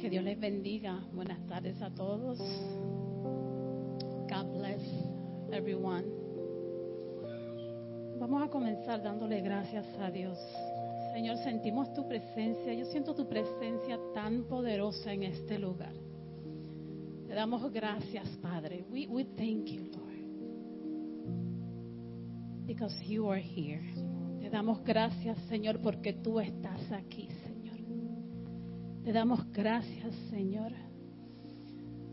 Que Dios les bendiga. Buenas tardes a todos. God bless everyone. Vamos a comenzar dándole gracias a Dios. Señor, sentimos tu presencia. Yo siento tu presencia tan poderosa en este lugar. Te damos gracias, Padre. We, we thank you, Lord. Because you are here. Te damos gracias, Señor, porque tú estás aquí, Señor. Te damos gracias, Señor,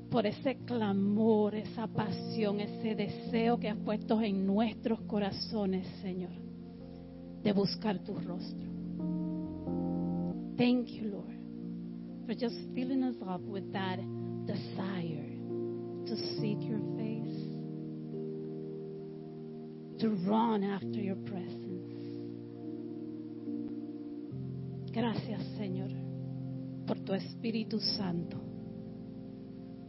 por ese clamor, esa pasión, ese deseo que has puesto en nuestros corazones, Señor, de buscar tu rostro. Thank you, Lord, for just filling us up with that desire to seek your face, to run after your presence. Gracias, Señor, tu Espíritu Santo.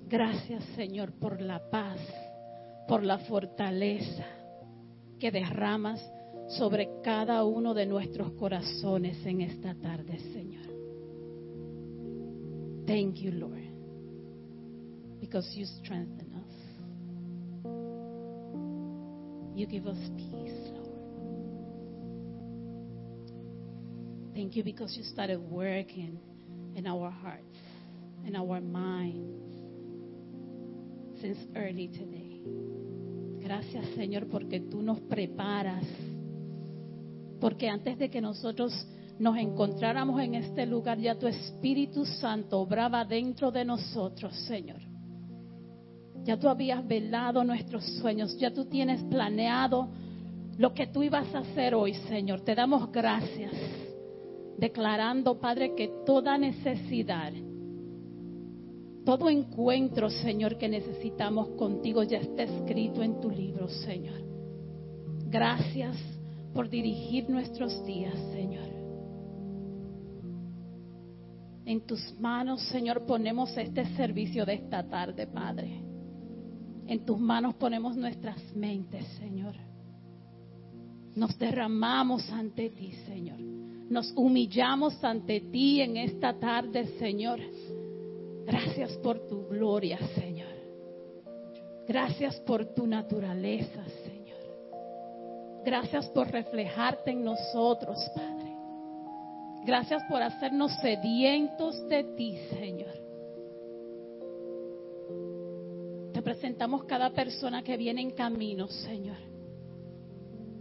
Gracias, Señor, por la paz, por la fortaleza que derramas sobre cada uno de nuestros corazones en esta tarde, Señor. Thank you, Lord, because you strengthen us. You give us peace, Lord. Thank you because you started working in our hearts, in our minds, since early today. Gracias, Señor, porque tú nos preparas. Porque antes de que nosotros nos encontráramos en este lugar, ya tu Espíritu Santo obraba dentro de nosotros, Señor. Ya tú habías velado nuestros sueños, ya tú tienes planeado lo que tú ibas a hacer hoy, Señor. Te damos gracias, declarando, Padre, que toda necesidad, todo encuentro, Señor, que necesitamos contigo ya está escrito en tu libro, Señor. Gracias por dirigir nuestros días, Señor. En tus manos, Señor, ponemos este servicio de esta tarde, Padre. En tus manos ponemos nuestras mentes, Señor. Nos derramamos ante ti, Señor. Nos humillamos ante ti en esta tarde, Señor. Gracias por tu gloria, Señor. Gracias por tu naturaleza, Señor. Gracias por reflejarte en nosotros, Padre. Gracias por hacernos sedientos de ti, Señor. Te presentamos cada persona que viene en camino, Señor.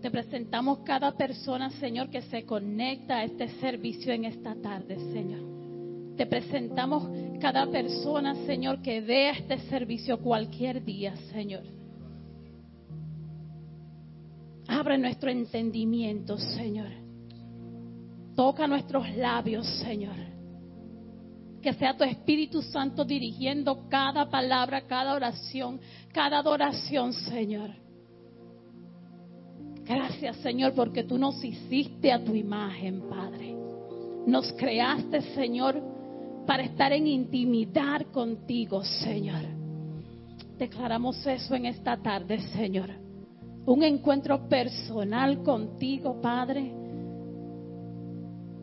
Te presentamos cada persona, Señor, que se conecta a este servicio en esta tarde, Señor. Te presentamos cada persona, Señor, que vea este servicio cualquier día, Señor. Abre nuestro entendimiento, Señor. Toca nuestros labios, Señor. Que sea tu Espíritu Santo dirigiendo cada palabra, cada oración, cada adoración, Señor. Gracias, Señor, porque tú nos hiciste a tu imagen, Padre. Nos creaste, Señor, para estar en intimidad contigo, Señor. Declaramos eso en esta tarde, Señor. Un encuentro personal contigo, Padre,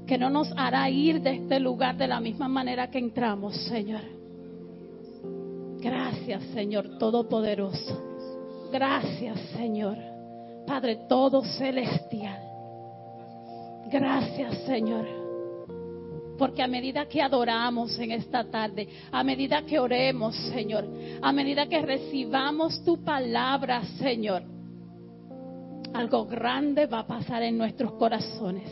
que no nos hará ir de este lugar de la misma manera que entramos, Señor. Gracias, Señor Todopoderoso. Gracias, Señor. Padre todo celestial. Gracias, Señor. Porque a medida que adoramos en esta tarde, a medida que oremos, Señor, a medida que recibamos tu palabra, Señor, algo grande va a pasar en nuestros corazones.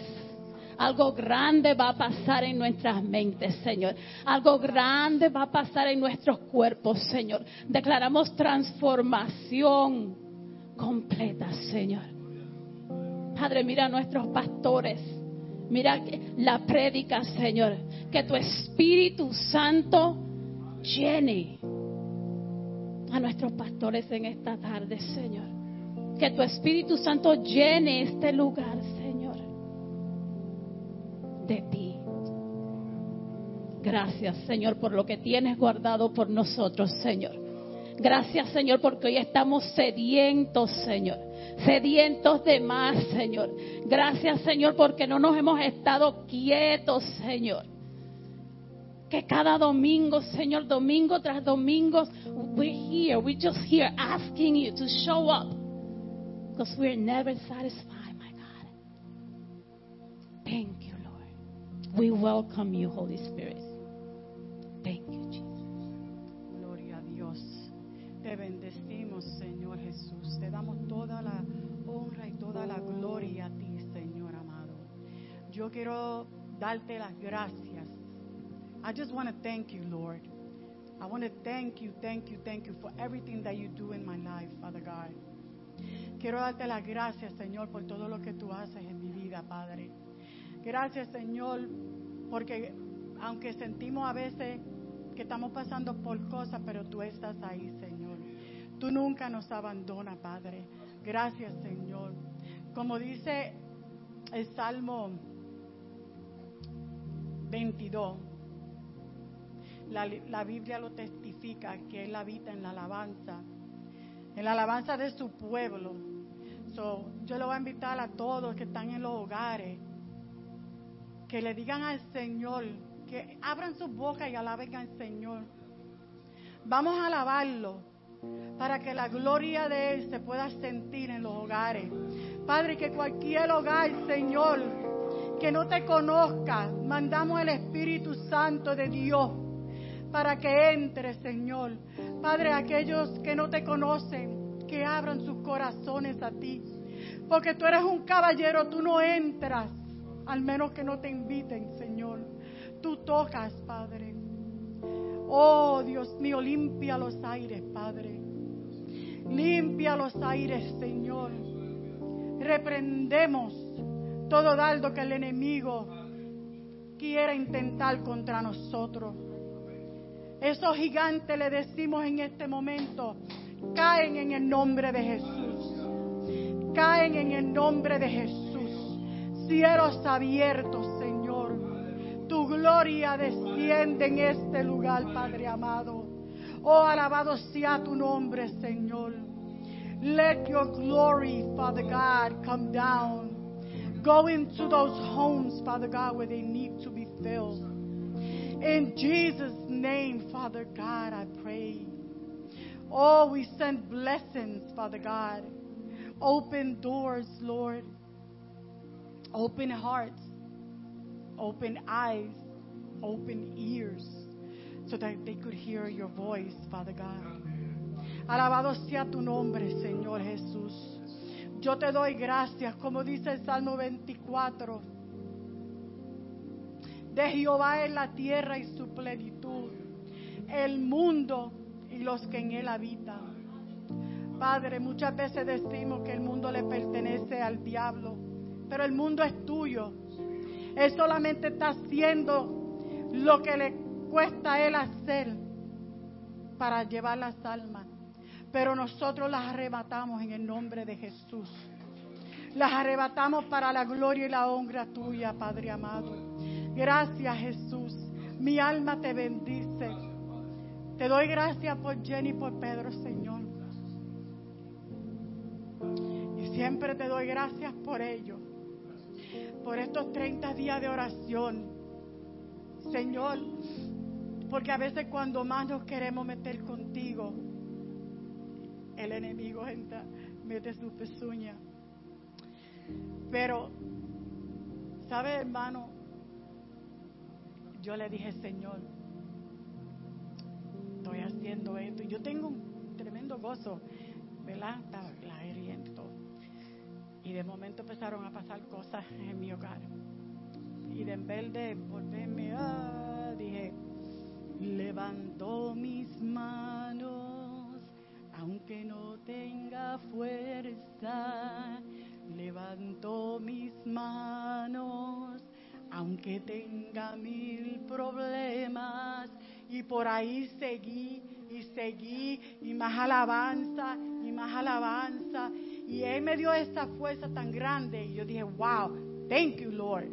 Algo grande va a pasar en nuestras mentes, Señor. Algo grande va a pasar en nuestros cuerpos, Señor. Declaramos transformación completa, Señor. Padre, mira a nuestros pastores. Mira la prédica, Señor. Que tu Espíritu Santo llene a nuestros pastores en esta tarde, Señor. Que tu Espíritu Santo llene este lugar, Señor, de ti. Gracias, Señor, por lo que tienes guardado por nosotros, Señor. Gracias, Señor, porque hoy estamos sedientos, Señor. Sedientos de más, Señor. Gracias, Señor, porque no nos hemos estado quietos, Señor. Que cada domingo, Señor, domingo tras domingo, we're here, we're just here asking you to show up. Because we're never satisfied, my God. Thank you, Lord. We welcome you, Holy Spirit. Te bendecimos, Señor Jesús. Te damos toda la honra y toda la gloria a ti, Señor amado. Yo quiero darte las gracias. I just want to thank you, Lord. I want to thank you, thank you, thank you for everything that you do in my life, Father God. Quiero darte las gracias, Señor, por todo lo que tú haces en mi vida, Padre. Gracias, Señor, porque aunque sentimos a veces que estamos pasando por cosas, pero tú estás ahí, Señor. Tú nunca nos abandonas, Padre. Gracias, Señor. Como dice el Salmo 22, la, Biblia lo testifica que Él habita en la alabanza, en la alabanza de su pueblo. So, yo le voy a invitar a todos que están en los hogares que le digan al Señor, que abran su boca y alaben al Señor. Vamos a alabarlo para que la gloria de Él se pueda sentir en los hogares. Padre, que cualquier hogar, Señor, que no te conozca, mandamos el Espíritu Santo de Dios para que entre, Señor. Padre, aquellos que no te conocen, que abran sus corazones a ti. Porque tú eres un caballero, tú no entras, al menos que no te inviten, Señor. Tú tocas, Padre. Oh, Dios mío, limpia los aires, Padre. Limpia los aires, Señor. Reprendemos todo dardo que el enemigo quiera intentar contra nosotros. Esos gigantes le decimos en este momento, caen en el nombre de Jesús. Caen en el nombre de Jesús. Cielos abiertos. Tu gloria desciende en este lugar, Padre amado. Oh, alabado sea tu nombre, Señor. Let your glory, Father God, come down. Go into those homes, Father God, where they need to be filled. In Jesus' name, Father God, I pray. Oh, we send blessings, Father God. Open doors, Lord. Open hearts. Open eyes. Open ears. So that they could hear your voice, Father God. Alabado sea tu nombre, Señor Jesús. Yo te doy gracias, como dice el Salmo 24. De Jehová es la tierra y su plenitud, el mundo y los que en él habitan. Padre, muchas veces decimos que el mundo le pertenece al diablo, pero el mundo es tuyo. Él solamente está haciendo lo que le cuesta a él hacer para llevar las almas. Pero nosotros las arrebatamos en el nombre de Jesús. Las arrebatamos para la gloria y la honra tuya, Padre amado. Gracias, Jesús. Mi alma te bendice. Te doy gracias por Jenny y por Pedro, Señor. Y siempre te doy gracias por ello. Por estos 30 días de oración. Señor, porque a veces cuando más nos queremos meter contigo, el enemigo entra, mete su pezuña. Pero, ¿sabe, hermano? Yo le dije, Señor, estoy haciendo esto. Y yo tengo un tremendo gozo, ¿verdad? La. Y de momento empezaron a pasar cosas en mi hogar. Y de en vez de volverme, ah, dije, levanto mis manos, aunque no tenga fuerza. Levanto mis manos, aunque tenga mil problemas. Y por ahí seguí y seguí y más alabanza y más alabanza. Y Él me dio esa fuerza tan grande. Y yo dije, wow, thank you, Lord.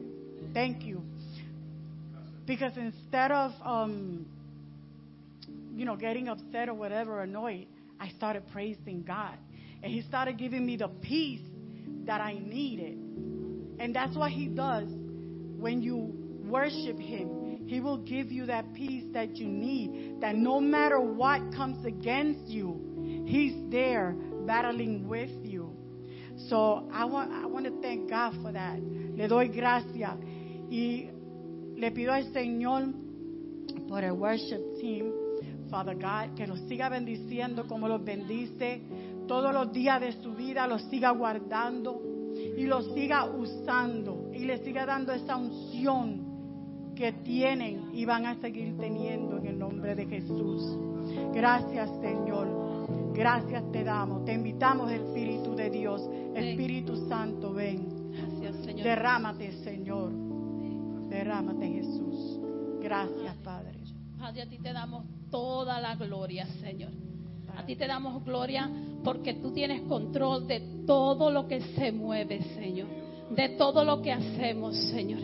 Thank you. Because instead of, um, you know, getting upset or whatever, annoyed, I started praising God. And He started giving me the peace that I needed. And that's what He does when you worship Him. He will give you that peace that you need, that no matter what comes against you, He's there battling with you. So I want, I want to thank God for that. Le doy gracias y le pido al Señor por el worship team, Father God, que los siga bendiciendo como los bendice todos los días de su vida, los siga guardando y los siga usando y le siga dando esa unción que tienen y van a seguir teniendo en el nombre de Jesús. Gracias, Señor. Gracias te damos. Te invitamos, Espíritu de Dios. Espíritu Santo, ven. Gracias, Señor. Derrámate, Señor. Derrámate, Jesús. Gracias, Padre. Padre, a ti te damos toda la gloria, Señor. A ti te damos gloria porque tú tienes control de todo lo que se mueve, Señor. De todo lo que hacemos, Señor.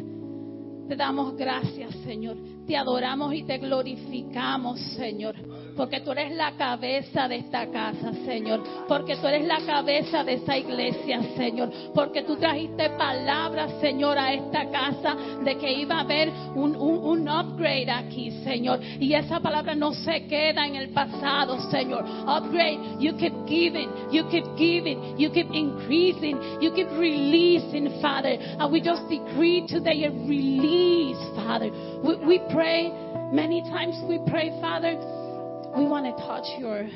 Te damos gracias, Señor. Te adoramos y te glorificamos, Señor. Porque tú eres la cabeza de esta casa, Señor. Porque tú eres la cabeza de esta iglesia, Señor. Porque tú trajiste palabras, Señor, a esta casa de que iba a haber un, un, upgrade aquí, Señor. Y esa palabra no se queda en el pasado, Señor. Upgrade, you keep giving, you keep giving, you keep increasing, you keep releasing, Father. And we just decree today a release, Father. We, we pray, many times we pray, Father. We want to touch your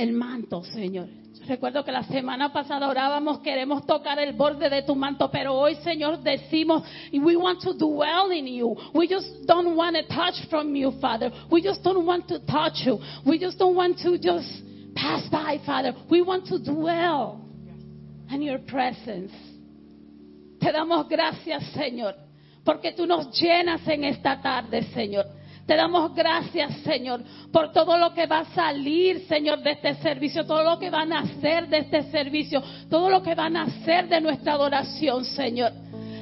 el manto, Señor. Recuerdo que la semana pasada orábamos, queremos tocar el borde de tu manto, pero hoy, Señor, decimos, we want to dwell in you. We just don't want to touch from you, Father. We just don't want to touch you. We just don't want to just pass by, Father. We want to dwell in your presence. Te damos gracias, Señor, porque tú nos llenas en esta tarde, Señor. Te damos gracias, Señor, por todo lo que va a salir, Señor, de este servicio, todo lo que van a hacer de este servicio, todo lo que van a hacer de nuestra adoración, Señor.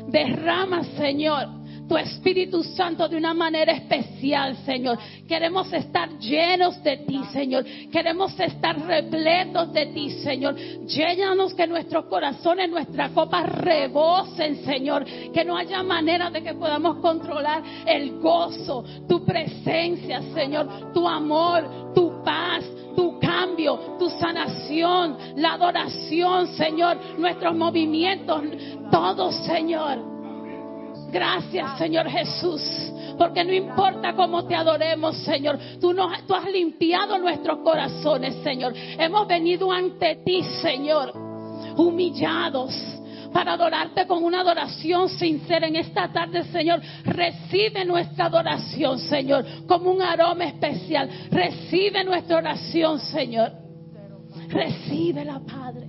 Derrama, Señor, tu Espíritu Santo de una manera especial, Señor. Queremos estar llenos de ti, Señor. Queremos estar repletos de ti, Señor. Llénanos que nuestros corazones, nuestras copas rebosen, Señor. Que no haya manera de que podamos controlar el gozo, tu presencia, Señor, tu amor, tu paz, tu cambio, tu sanación, la adoración, Señor, nuestros movimientos, todo, Señor. Gracias, Señor Jesús. Porque no importa cómo te adoremos, Señor. Tú, nos, has limpiado nuestros corazones, Señor. Hemos venido ante ti, Señor, humillados para adorarte con una adoración sincera en esta tarde, Señor. Recibe nuestra adoración, Señor, como un aroma especial. Recibe nuestra oración, Señor. Recíbela, Padre.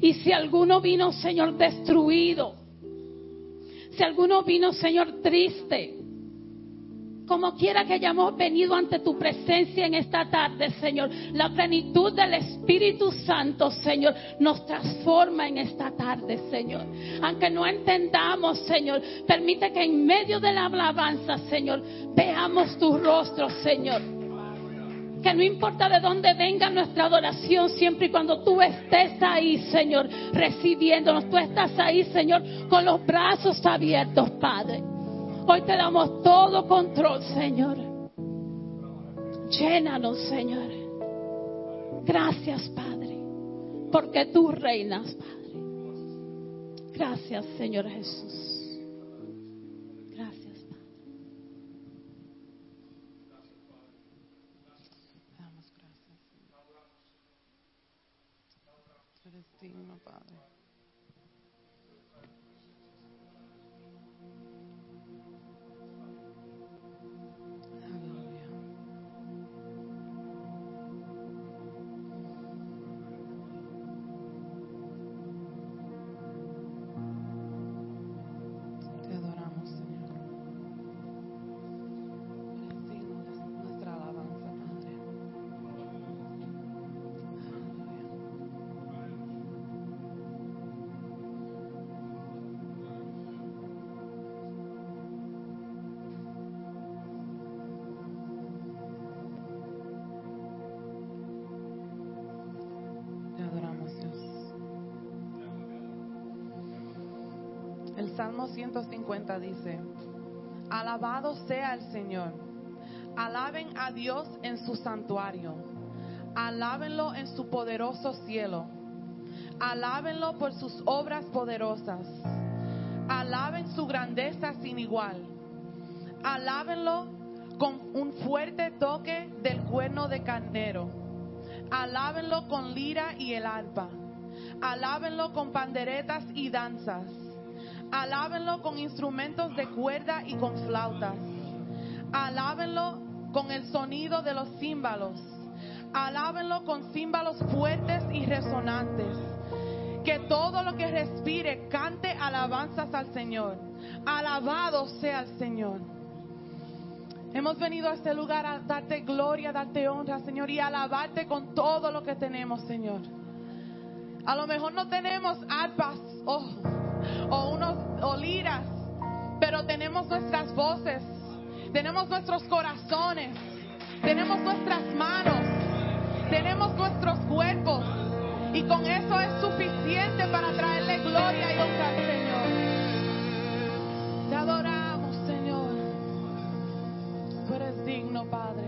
Y si alguno vino, Señor, destruido, si alguno vino, Señor, triste, como quiera que hayamos venido ante tu presencia en esta tarde, Señor, la plenitud del Espíritu Santo, Señor, nos transforma en esta tarde, Señor. Aunque no entendamos, Señor, permite que en medio de la alabanza, Señor, veamos tu rostro, Señor. Que no importa de dónde venga nuestra adoración, siempre y cuando tú estés ahí, Señor, recibiéndonos, tú estás ahí, Señor, con los brazos abiertos, Padre. Hoy te damos todo control, Señor. Llénanos, Señor. Gracias, Padre, porque tú reinas, Padre. Gracias, Señor Jesús. Tú eres 150 dice, Alabado sea el Señor. Alaben a Dios en su santuario. Alábenlo en su poderoso cielo. Alábenlo por sus obras poderosas. Alaben su grandeza sin igual. Alábenlo con un fuerte toque del cuerno de carnero. Alábenlo con lira y el arpa. Alábenlo con panderetas y danzas. Alábenlo con instrumentos de cuerda y con flautas. Alábenlo con el sonido de los címbalos. Alábenlo con címbalos fuertes y resonantes. Que todo lo que respire cante alabanzas al Señor. Alabado sea el Señor. Hemos venido a este lugar a darte gloria, a darte honra, Señor, y alabarte con todo lo que tenemos, Señor. A lo mejor no tenemos arpas o, o unos o liras, pero tenemos nuestras voces, tenemos nuestros corazones, tenemos nuestras manos, tenemos nuestros cuerpos, y con eso es suficiente para traerle gloria y honra al Señor. Te adoramos, Señor. Tú eres digno, Padre.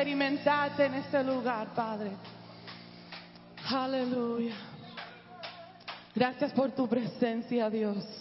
experimentarte en este lugar, Padre. Aleluya. Gracias por tu presencia, Dios.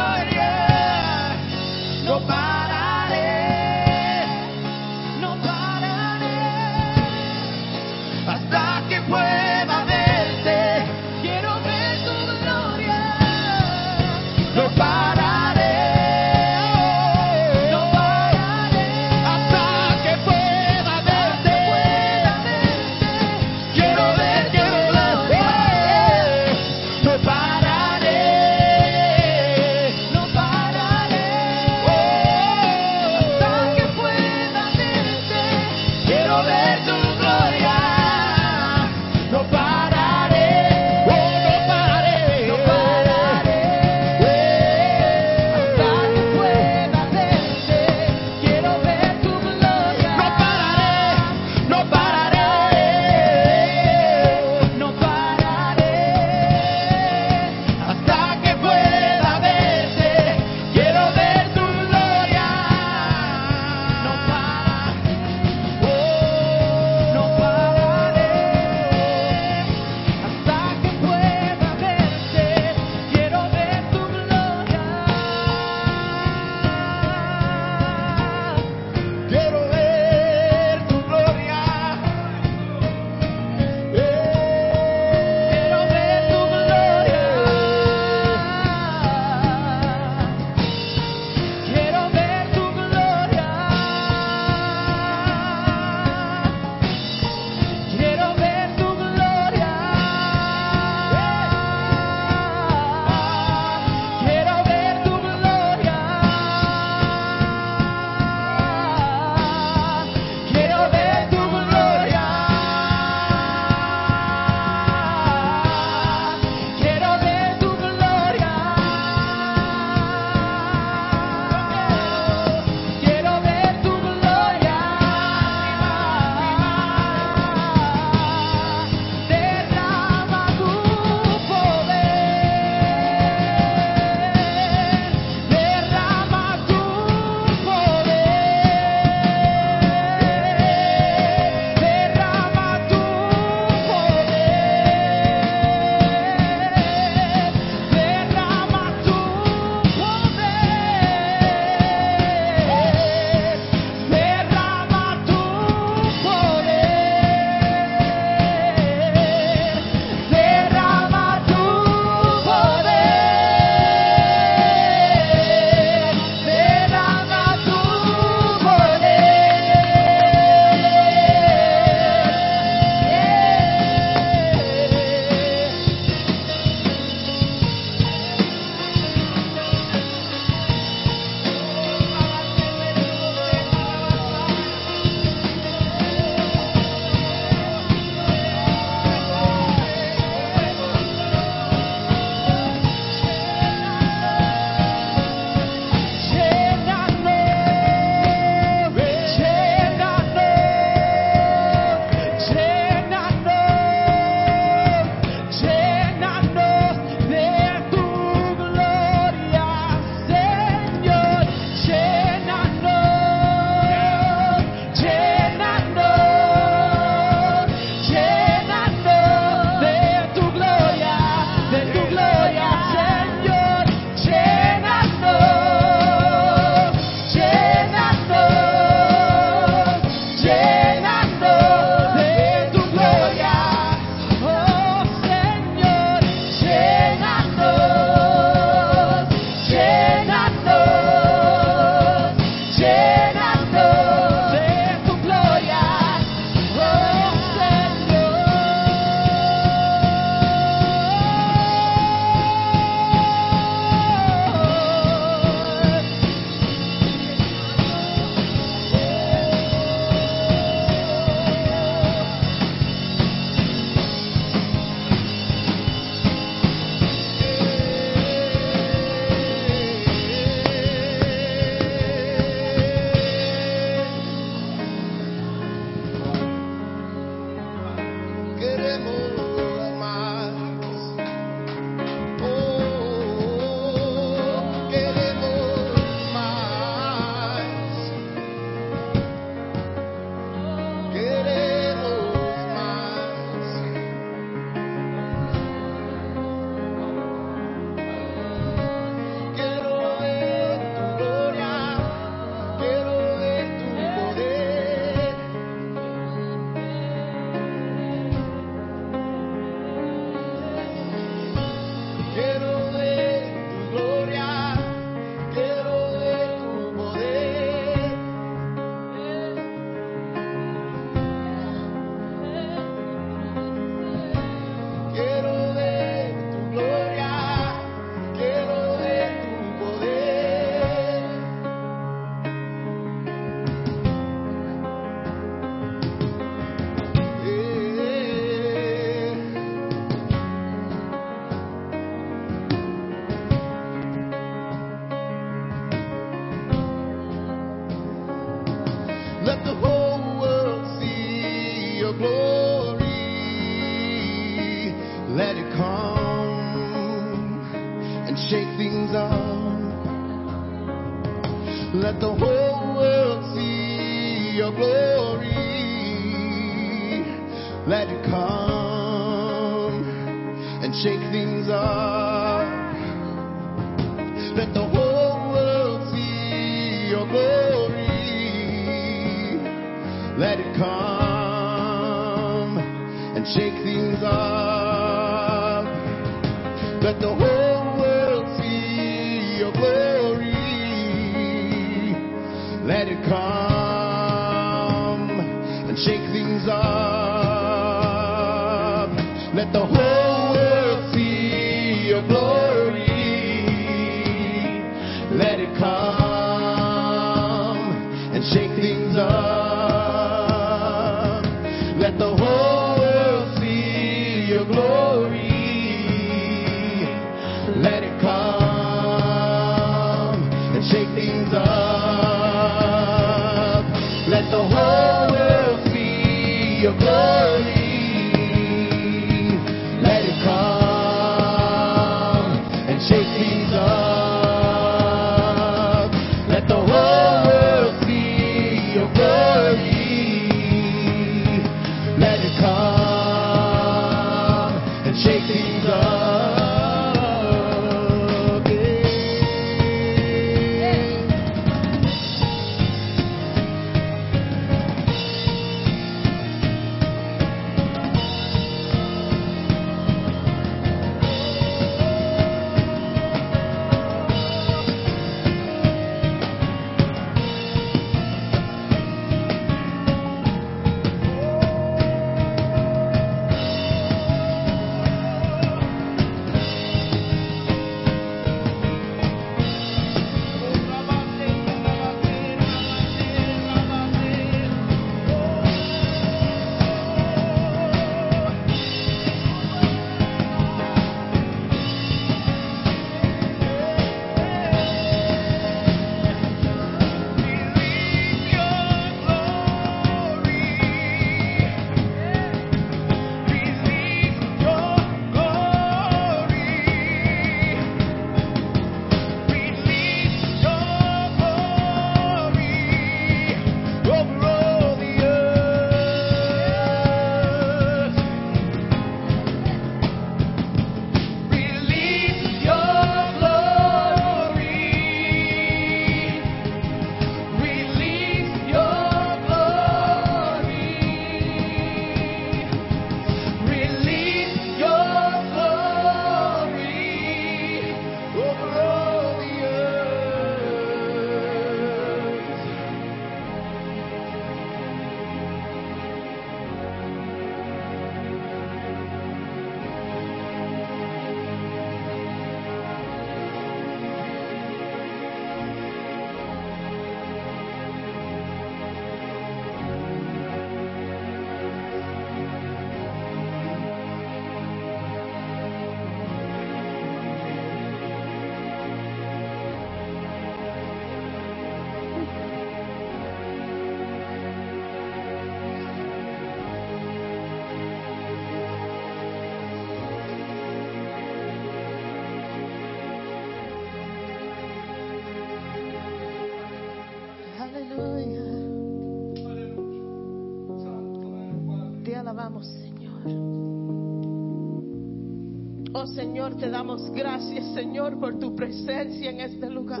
Oh Señor, te damos gracias, Señor, por tu presencia en este lugar.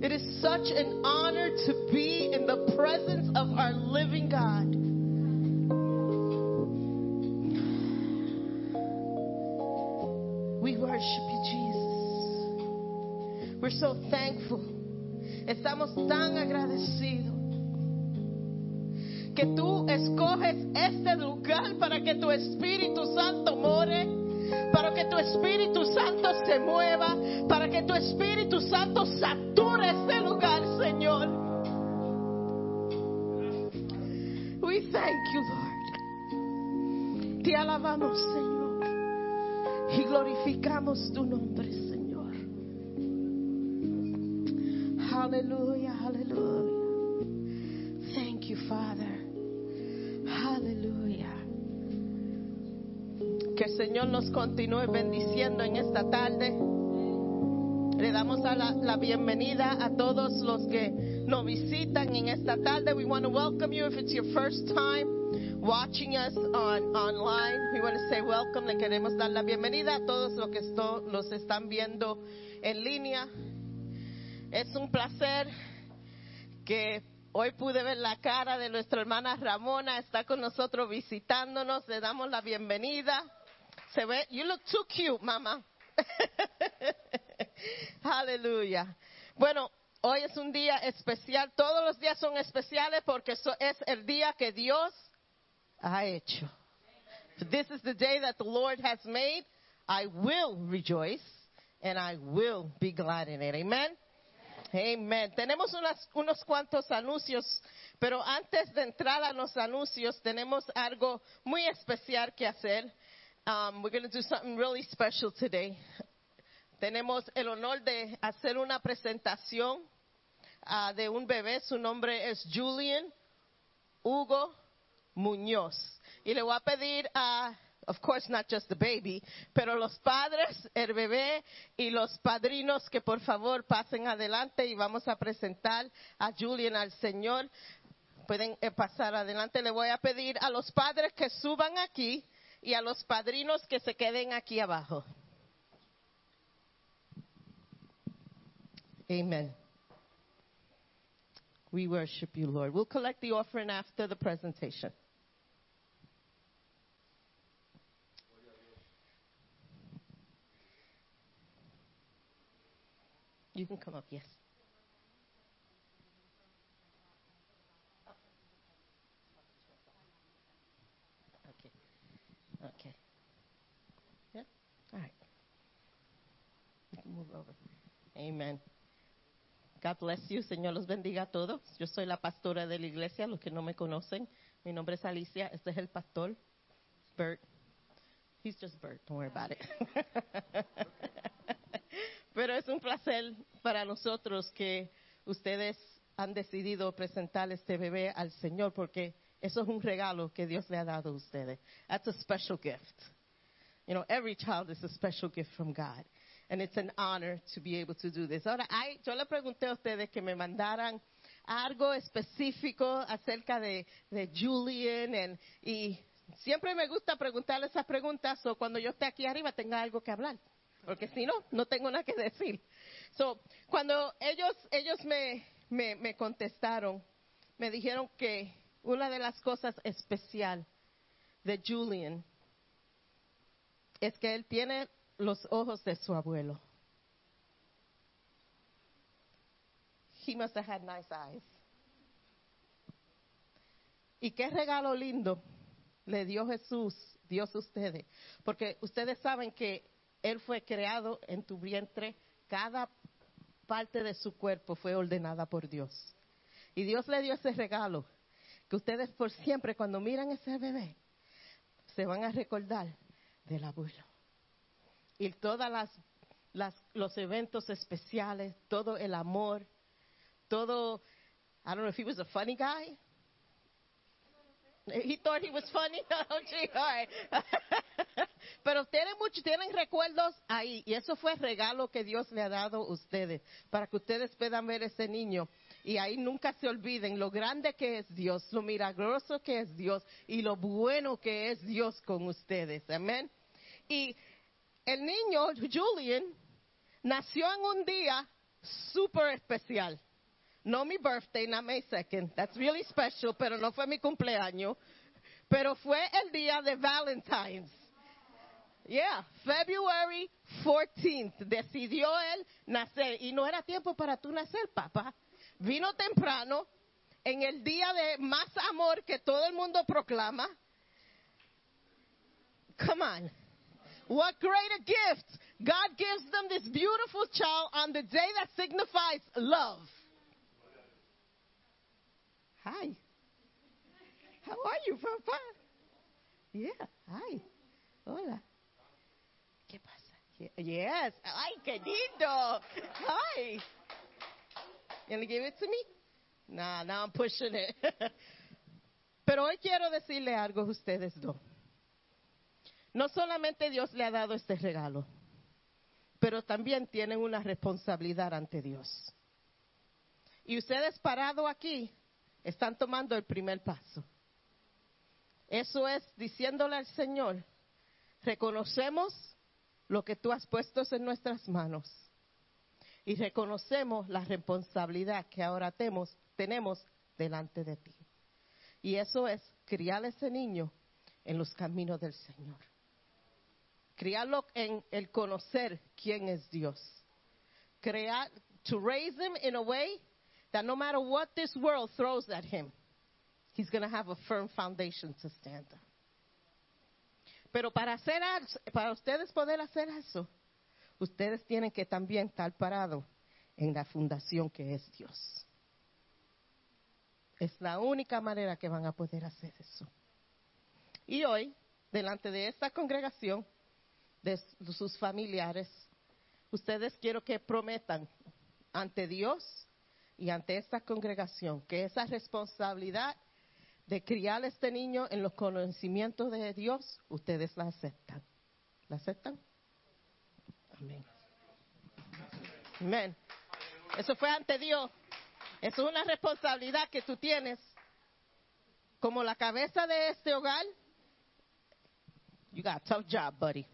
It is such an honor to be in the presence of our living God. We worship you, Jesus. We're so thankful. Estamos tan agradecidos que tú escoges este lugar para que tu Espíritu Santo more, para que tu Espíritu Santo se mueva, para que tu Espíritu Santo sature este lugar, Señor. We thank you, Lord. Te alabamos, Señor, y glorificamos tu nombre, Señor. Hallelujah, hallelujah. Thank you, Father. Que el Señor nos continúe bendiciendo en esta tarde. Le damos a la, la bienvenida a todos los que nos visitan en esta tarde. We want to welcome you if it's your first time watching us on online. We want to say welcome. Le queremos dar la bienvenida a todos los que esto- nos están viendo en línea. Es un placer que hoy pude ver la cara de nuestra hermana Ramona, está con nosotros visitándonos, le damos la bienvenida. Se ve, you look too cute, mamá. Aleluya. Bueno, hoy es un día especial, todos los días son especiales porque es el día que Dios ha hecho. This is the day that the Lord has made. I will rejoice and I will be glad in it. Amen. Amen. Tenemos unas- unos cuantos anuncios, pero antes de entrar a los anuncios, tenemos algo muy especial que hacer. Um, we're going to do something really special today. Tenemos el honor de hacer una presentación ah, de un bebé. Su nombre es Julian Hugo Muñoz. Y le voy a pedir a, of course not just the baby, pero los padres, el bebé y los padrinos que por favor pasen adelante y vamos a presentar a Julian al Señor. Pueden eh, pasar adelante. Le voy a pedir a los padres que suban aquí y a los padrinos que se queden aquí abajo. Amen. We worship you, Lord. We'll collect the offering after the presentation. You can come up, yes. Okay. Okay. Yeah? All right. Move over. Amen. God bless you. Señor los bendiga a todos. Yo soy la pastora de la iglesia, los que no me conocen. Mi nombre es Alicia. Este es el pastor, Bert. He's just Bert. Don't worry about it. Pero es un placer para nosotros que ustedes han decidido presentar este bebé al Señor porque eso es un regalo que Dios le ha dado a ustedes. That's a special gift. You know, every child is a special gift from God. And it's an honor to be able to do this. Ahora, yo le pregunté a ustedes que me mandaran algo específico acerca de, de Julian and- y siempre me gusta preguntarle esas preguntas o cuando yo esté aquí arriba tenga algo que hablar. Porque si no, no tengo nada que decir. So, cuando ellos, ellos me, me, me contestaron, me dijeron que una de las cosas especial de Julian es que él tiene los ojos de su abuelo. He must have had nice eyes. Y qué regalo lindo le dio Jesús, Dios a ustedes. Porque ustedes saben que Él fue creado en tu vientre, cada parte de su cuerpo fue ordenada por Dios. Y Dios le dio ese regalo, que ustedes por siempre cuando miran ese bebé, se van a recordar del abuelo. Y todas las, las los eventos especiales, todo el amor, todo I don't know if he was a funny guy. He thought he was funny. Pero tienen mucho, tienen recuerdos ahí. Y eso fue el regalo que Dios le ha dado a ustedes. Para que ustedes puedan ver ese niño. Y ahí nunca se olviden lo grande que es Dios, lo milagroso que es Dios y lo bueno que es Dios con ustedes. Amén. Y el niño, Julian, nació en un día súper especial. No mi birthday, not May 2nd. That's really special, pero no fue mi cumpleaños. Pero fue el día de Valentine's. Yeah, February 14th. Decidió él nacer. Y no era tiempo para tú nacer, papá. Vino temprano, en el día de más amor que todo el mundo proclama. Come on. What greater gift. God gives them this beautiful child on the day that signifies love. Hi. How are you, papá? Yeah, hi. Hola. ¿Qué pasa? Ye- Yes. Ay, qué lindo. Hi. Gonna give it to me? Nah, now I'm pushing it. Pero hoy quiero decirle algo a ustedes dos. No solamente Dios le ha dado este regalo, pero también tienen una responsabilidad ante Dios. Y ustedes parados aquí están tomando el primer paso. Eso es diciéndole al Señor, reconocemos lo que tú has puesto en nuestras manos y reconocemos la responsabilidad que ahora tenemos, tenemos delante de ti. Y eso es criar ese niño en los caminos del Señor. Criarlo en el conocer quién es Dios. Crear, to raise him in a way that no matter what this world throws at him, he's going to have a firm foundation to stand on. Pero para, hacer, para ustedes poder hacer eso, ustedes tienen que también estar parados en la fundación que es Dios. Es la única manera que van a poder hacer eso. Y hoy, delante de esta congregación, de sus familiares, ustedes quiero que prometan ante Dios y ante esta congregación que esa responsabilidad de criar a este niño en los conocimientos de Dios, ustedes la aceptan. ¿La aceptan? Amén. Amén. Eso fue ante Dios. Eso es una responsabilidad que tú tienes como la cabeza de este hogar. You got a tough job, buddy.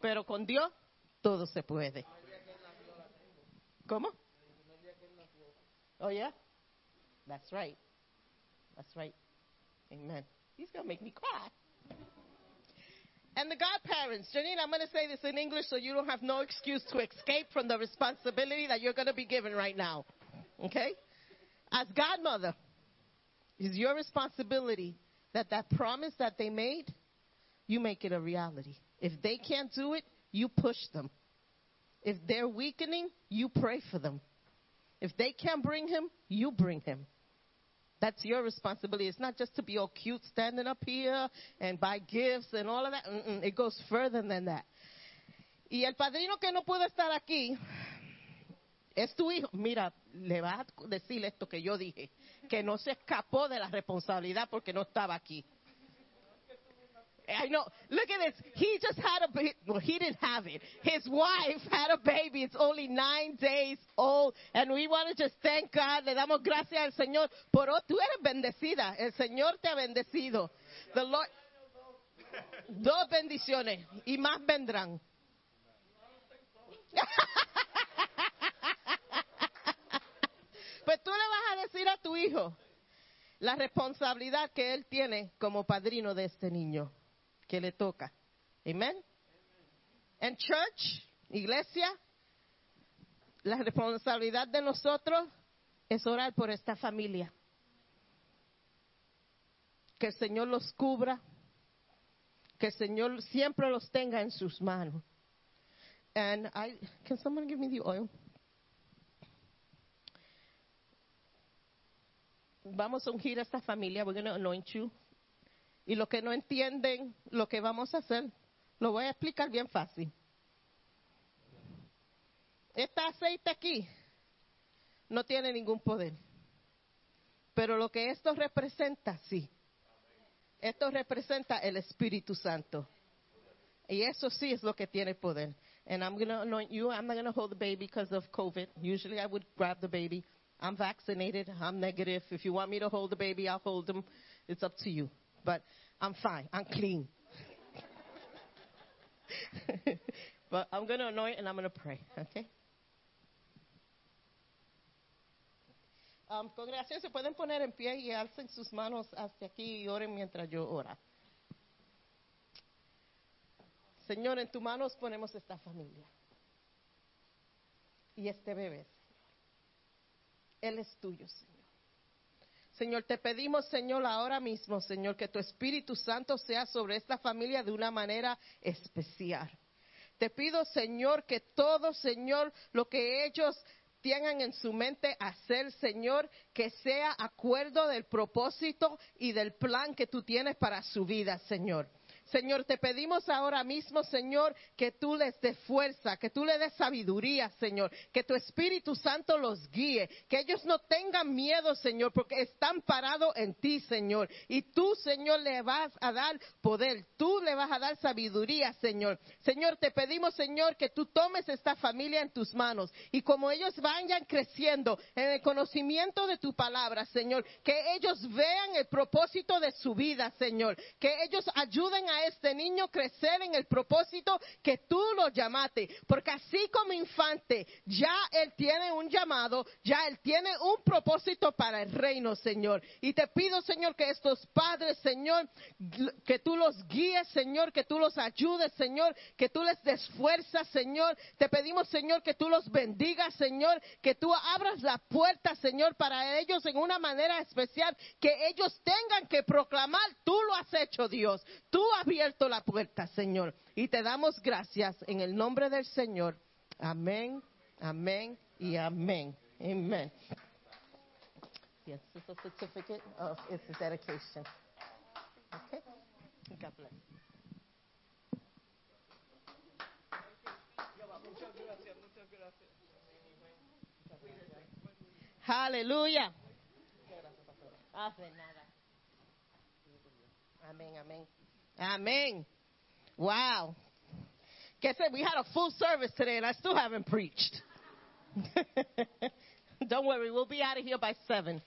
Pero con Dios todo se puede. ¿Cómo? Oh yeah? That's right. That's right. Amen. He's going to make me cry. And the godparents, Janine, I'm going to say this in English so you don't have no excuse to escape from the responsibility that you're going to be given right now. Okay? As godmother, it's your responsibility that that promise that they made, you make it a reality. If they can't do it, you push them. If they're weakening, you pray for them. If they can't bring him, you bring him. That's your responsibility. It's not just to be all cute standing up here and buy gifts and all of that. Mm-mm, it goes further than that. Y el padrino que no pudo estar aquí es tu hijo. Mira, le vas a decir esto que yo dije, que no se escapó de la responsabilidad porque no estaba aquí. I know. Look at this. He just had a. Well, he didn't have it. His wife had a baby. It's only nine days old. And we want to just thank God. Le damos gracias al Señor. Por tú eres bendecida. El Señor te ha bendecido. The Lord. Dos bendiciones. Y más vendrán. pues tú le vas a decir a tu hijo la responsabilidad que él tiene como padrino de este niño que le toca. Amen. En church, iglesia, la responsabilidad de nosotros es orar por esta familia. Que el Señor los cubra, que el Señor siempre los tenga en sus manos. And I, can someone give me the oil? Vamos a ungir esta familia. We're going to anoint you. Y los que no entienden lo que vamos a hacer, lo voy a explicar bien fácil. Este aceite aquí no tiene ningún poder. Pero lo que esto representa, sí. Esto representa el Espíritu Santo. Y eso sí es lo que tiene poder. And I'm going to anoint you. I'm not going to hold the baby because of COVID. Usually I would grab the baby. I'm vaccinated. I'm negative. If you want me to hold the baby, I'll hold him. It's up to you. But I'm fine. I'm clean. but I'm going to anoint and I'm going to pray. Okay? Um, congregación, se pueden poner en pie y alcen sus manos hacia aquí y oren mientras yo ora. Señor, en tus manos ponemos esta familia y este bebé, Señor. Él es tuyo, Señor. Señor, te pedimos, Señor, ahora mismo, Señor, que tu Espíritu Santo sea sobre esta familia de una manera especial. Te pido, Señor, que todo, Señor, lo que ellos tengan en su mente hacer, Señor, que sea acuerdo del propósito y del plan que tú tienes para su vida, Señor. Señor, te pedimos ahora mismo, Señor, que tú les des fuerza, que tú les des sabiduría, Señor, que tu Espíritu Santo los guíe, que ellos no tengan miedo, Señor, porque están parados en ti, Señor. Y tú, Señor, le vas a dar poder, tú le vas a dar sabiduría, Señor. Señor, te pedimos, Señor, que tú tomes esta familia en tus manos y como ellos vayan creciendo en el conocimiento de tu palabra, Señor, que ellos vean el propósito de su vida, Señor, que ellos ayuden a este niño crecer en el propósito que tú lo llamaste, porque así como infante, ya él tiene un llamado, ya él tiene un propósito para el reino, Señor. Y te pido, Señor, que estos padres, Señor, que tú los guíes, Señor, que tú los ayudes, Señor, que tú les des fuerza, Señor. Te pedimos, Señor, que tú los bendigas, Señor, que tú abras la puerta, Señor, para ellos en una manera especial, que ellos tengan que proclamar, tú lo has hecho, Dios. Tú abierto la puerta, Señor. Y te damos gracias en el nombre del Señor. Amén, amén y amén. Amen. Yes, is a certificate of its dedication. Okay? God bless. Aleluya. De nada. Amén, amén. Amén. Wow. Guess what? We had a full service today and I still haven't preached. Don't worry, we'll be out of here by seven.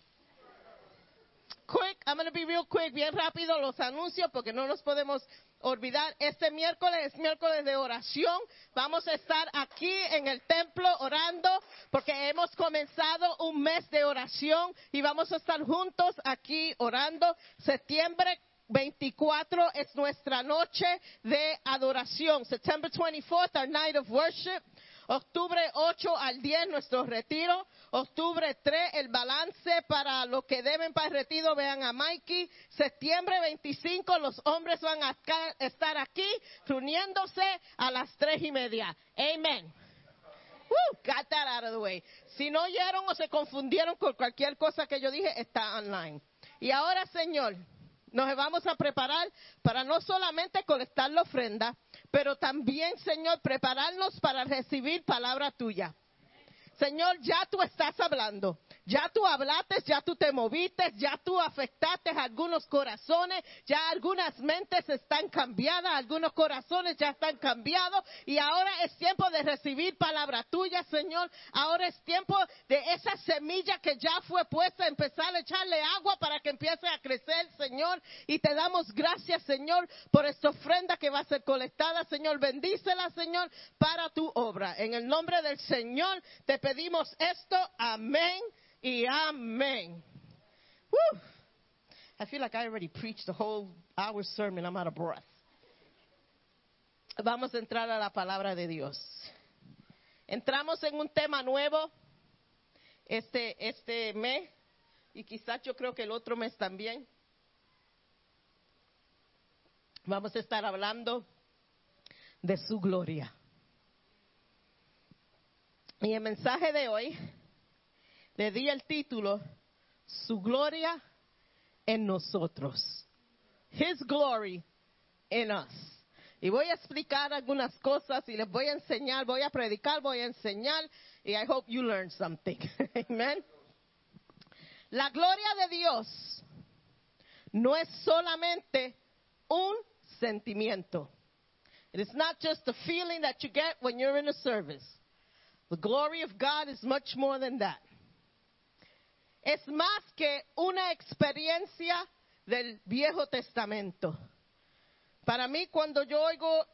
Quick, I'm going to be real quick, bien rápido los anuncios porque no nos podemos olvidar. Este miércoles es miércoles de oración. Vamos a estar aquí en el templo orando porque hemos comenzado un mes de oración y vamos a estar juntos aquí orando. Septiembre 24 es nuestra noche de adoración. September 24th, our night of worship. Octubre 8 al 10, nuestro retiro. Octubre 3, el balance para los que deben para el retiro, vean a Mikey. Septiembre 25, los hombres van a estar aquí reuniéndose a las tres y media. Amen. Woo, got that out of the way. Si no oyeron o se confundieron con cualquier cosa que yo dije, está online. Y ahora, Señor, nos vamos a preparar para no solamente colectar la ofrenda, pero también, Señor, prepararnos para recibir palabra tuya. Señor, ya tú estás hablando. Ya tú hablaste, ya tú te moviste, ya tú afectaste a algunos corazones, ya algunas mentes están cambiadas, algunos corazones ya están cambiados y ahora es tiempo de recibir palabra tuya, Señor. Ahora es tiempo de esa semilla que ya fue puesta, empezar a echarle agua para que empiece a crecer, Señor. Y te damos gracias, Señor, por esta ofrenda que va a ser colectada, Señor. Bendícela, Señor, para tu obra. En el nombre del Señor te pedimos esto. Amén y amén. I feel like I already preached the whole hour sermon. I'm out of breath. Vamos a entrar a la palabra de Dios. Entramos en un tema nuevo este, este mes y quizás yo creo que el otro mes también. Vamos a estar hablando de su gloria. Y el mensaje de hoy le di el título Su gloria en nosotros. His glory in us. Y voy a explicar algunas cosas y les voy a enseñar, voy a predicar, voy a enseñar y I hope you learn something. Amen. La gloria de Dios no es solamente un sentimiento. It is not just a feeling that you get when you're in a service. The glory of God is much more than that. Es más que una experiencia del Viejo Testamento. Para mí, cuando yo oigo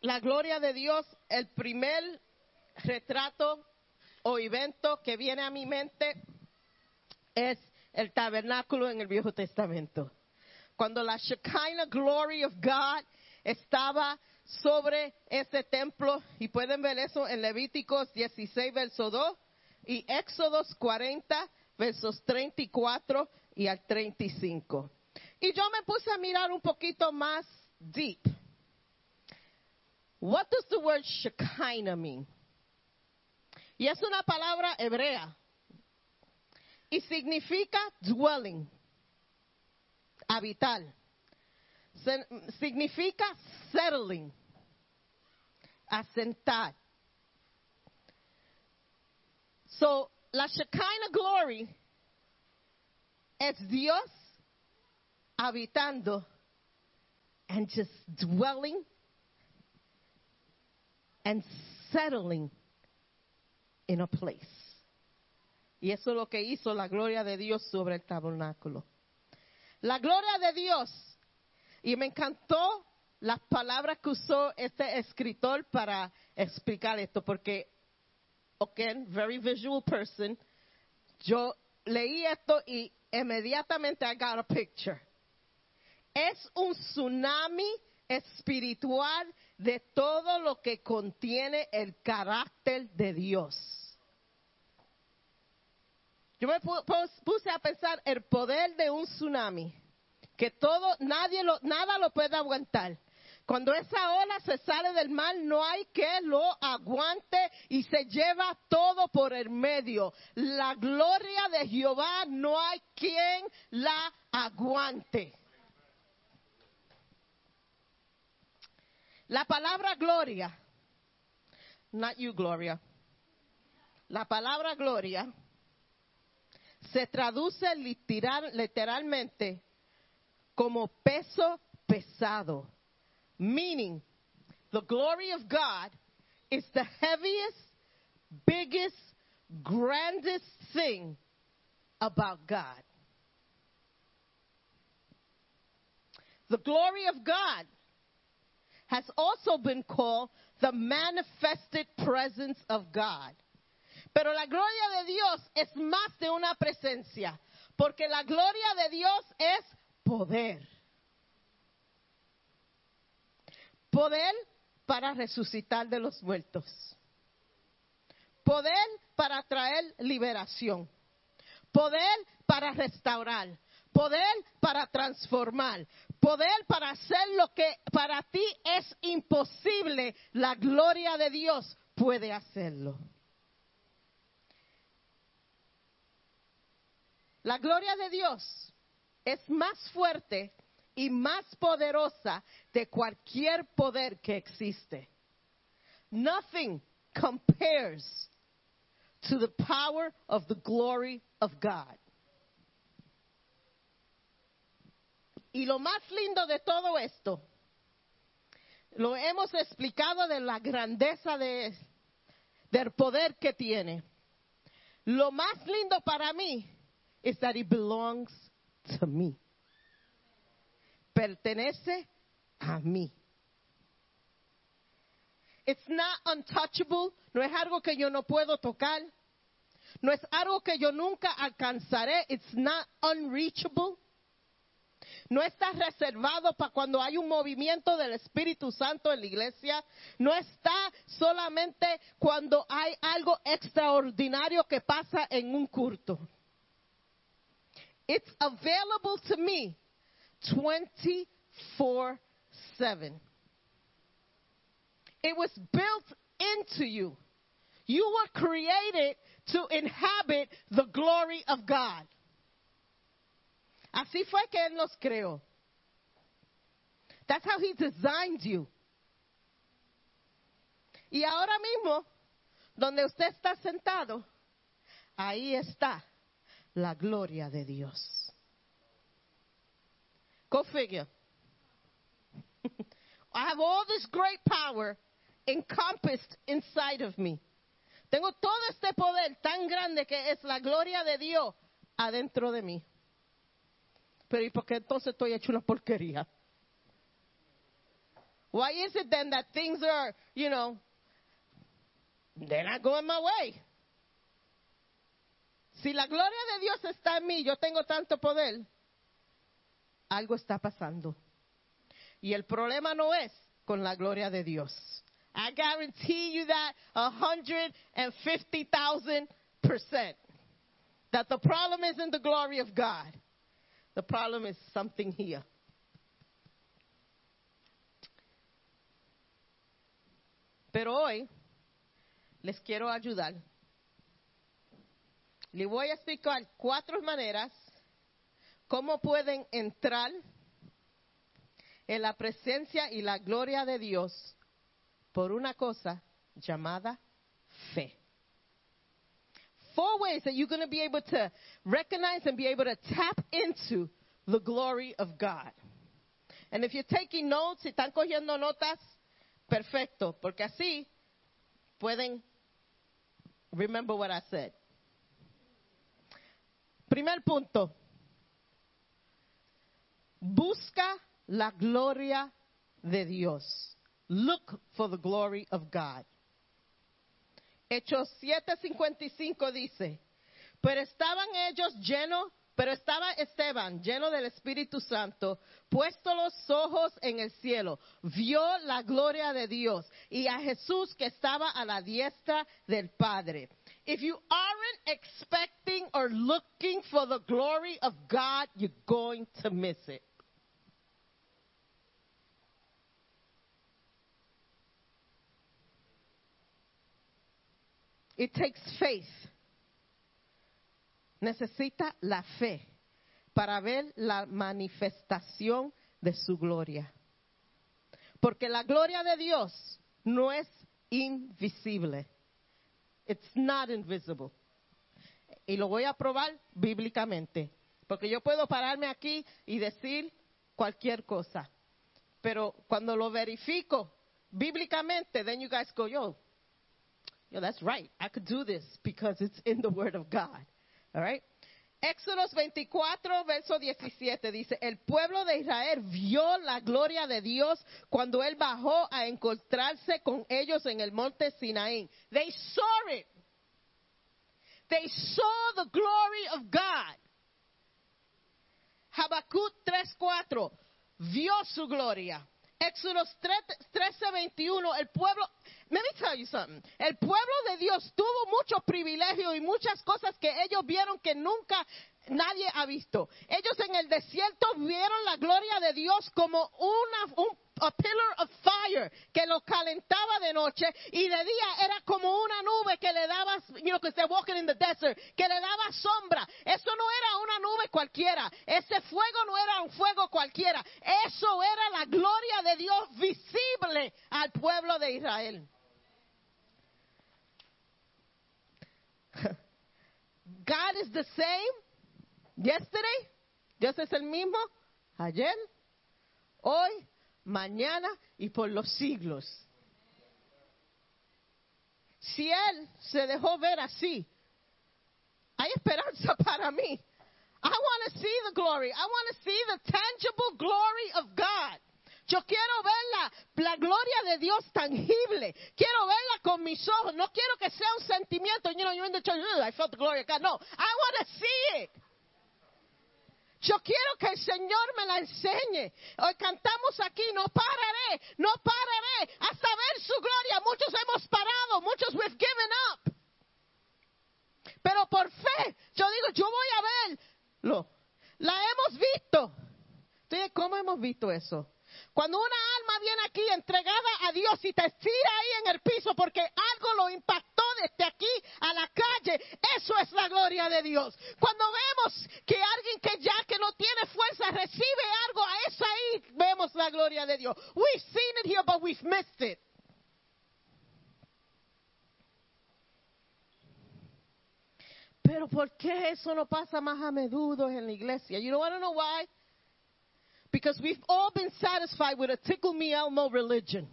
la gloria de Dios, el primer retrato o evento que viene a mi mente es el tabernáculo en el Viejo Testamento. Cuando la Shekinah Glory of God estaba sobre ese templo, y pueden ver eso en Levíticos 16, verso 2, y Éxodos 40, versos 34 y al 35. Y yo me puse a mirar un poquito más deep. What does the word Shekinah mean? Y es una palabra hebrea. Y significa dwelling, habitar. significa settling, asentar. So, la Shekinah glory es Dios habitando and just dwelling and settling in a place. Y eso es lo que hizo la gloria de Dios sobre el tabernáculo. La gloria de Dios. Y me encantó las palabras que usó este escritor para explicar esto, porque, again, very visual person, yo leí esto y inmediatamente I got a picture. Es un tsunami espiritual de todo lo que contiene el carácter de Dios. Yo me pu- pus- puse a pensar el poder de un tsunami, que todo, nadie lo, nada lo puede aguantar. Cuando esa ola se sale del mar, no hay que lo aguante y se lleva todo por el medio. La gloria de Jehová no hay quien la aguante. La palabra gloria, not you Gloria, la palabra gloria se traduce literal- literalmente como peso pesado, meaning the glory of God is the heaviest, biggest, grandest thing about God. The glory of God has also been called the manifested presence of God. Pero la gloria de Dios es más de una presencia, porque la gloria de Dios es poder. Poder para resucitar de los muertos. Poder para traer liberación. Poder para restaurar. Poder para transformar. Poder para hacer lo que para ti es imposible. La gloria de Dios puede hacerlo. La gloria de Dios es más fuerte y más poderosa de cualquier poder que existe. Nothing compares to the power of the glory of God. Y lo más lindo de todo esto, lo hemos explicado de la grandeza de, del poder que tiene. Lo más lindo para mí is that it belongs to me. Pertenece a mí. It's not untouchable, no es algo que yo no puedo tocar. No es algo que yo nunca alcanzaré. It's not unreachable. No está reservado para cuando hay un movimiento del Espíritu Santo en la iglesia. No está solamente cuando hay algo extraordinario que pasa en un culto. It's available to me 24 7. It was built into you. You were created to inhabit the glory of God. Así fue que Él nos creó. That's how He designed you. Y ahora mismo, donde usted está sentado, ahí está la gloria de Dios. Go figure. I have all this great power encompassed inside of me. Tengo todo este poder tan grande que es la gloria de Dios adentro de mí. Pero ¿y por qué entonces estoy hecho una porquería? Why is it then that things are, you know, they're not going my way? Si la gloria de Dios está en mí, yo tengo tanto poder, algo está pasando. Y el problema no es con la gloria de Dios. I guarantee you that a hundred and fifty thousand percent. That the problem isn't the glory of God. The problem is something here. Pero hoy les quiero ayudar. Les voy a explicar cuatro maneras cómo pueden entrar en la presencia y la gloria de Dios por una cosa llamada fe. Four ways that you're going to be able to recognize and be able to tap into the glory of God. And if you're taking notes, si están cogiendo notas, perfecto, porque así pueden remember what I said. Primer punto. Busca la gloria de Dios. Look for the glory of God. Hechos 7:55 dice, pero estaban ellos llenos, pero estaba Esteban lleno del Espíritu Santo, puesto los ojos en el cielo, vio la gloria de Dios y a Jesús que estaba a la diestra del Padre. If you aren't expecting or looking for the glory of God, you're going to miss it. It takes faith. Necesita la fe para ver la manifestación de su gloria. Porque la gloria de Dios no es invisible. It's not invisible. Y lo voy a probar bíblicamente. Porque yo puedo pararme aquí y decir cualquier cosa. Pero cuando lo verifico bíblicamente, then you guys go, yo, yo, that's right. I could do this because it's in the Word of God. All right? Éxodos 24, verso 17 dice, el pueblo de Israel vio la gloria de Dios cuando él bajó a encontrarse con ellos en el monte Sinaí. They saw it. They saw the glory of God. Habacuc 3:4 vio su gloria. Éxodos 13:21 el pueblo me tell you something. El pueblo de Dios tuvo muchos privilegios y muchas cosas que ellos vieron que nunca nadie ha visto. Ellos en el desierto vieron la gloria de Dios como una, un a pillar of fire que los calentaba de noche y de día era como una nube que le daba, you know, que they're walking in the desert, que le daba sombra. Eso no era una nube cualquiera. Ese fuego no era un fuego cualquiera. Eso era la gloria de Dios visible al pueblo de Israel. God is the same yesterday. Dios es el mismo ayer, hoy, mañana y por los siglos. Si Él se dejó ver así, hay esperanza para mí. I want to see the glory. I want to see the tangible glory of God. Yo quiero verla, la gloria de Dios tangible. Quiero verla con mis ojos. No quiero que sea un sentimiento. You know, you're in the church, "Ugh, I felt the glory of God. No, I want to see it. Yo quiero que el Señor me la enseñe. Hoy cantamos aquí, no pararé, no pararé hasta ver su gloria. Muchos hemos parado, muchos we've given up. Pero por fe, yo digo, yo voy a verlo. La hemos visto. Entonces, ¿cómo hemos visto eso? Cuando una alma viene aquí entregada a Dios y te tira ahí en el piso porque algo lo impactó desde aquí a la calle, eso es la gloria de Dios. Cuando vemos que alguien que ya no tiene fuerza recibe algo, a eso ahí vemos la gloria de Dios. We've seen it here, but we've missed it. Pero ¿por qué eso no pasa más a menudo en la iglesia? You don't want to know why? Because we've all been satisfied with a tickle me Elmo religion.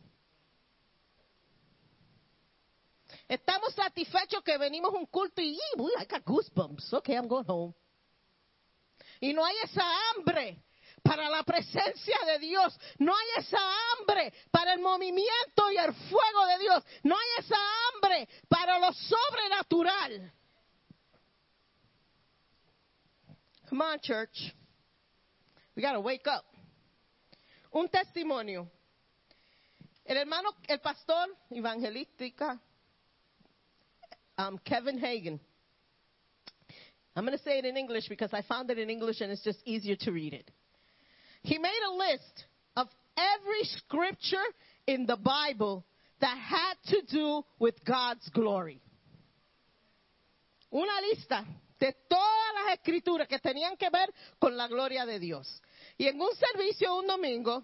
Estamos satisfechos que venimos a un culto y uy, I got goosebumps. Okay, I'm going home. Y no hay esa hambre para la presencia de Dios. No hay esa hambre para el movimiento y el fuego de Dios. No hay esa hambre para lo sobrenatural. Come on, church. We got to wake up. Un testimonio. El hermano, el pastor evangelística, um, Kevin Hagen. I'm going to say it in English because I found it in English and it's just easier to read it. He made a list of every scripture in the Bible that had to do with God's glory. Una lista de todas las escrituras que tenían que ver con la gloria de Dios. Y en un servicio un domingo,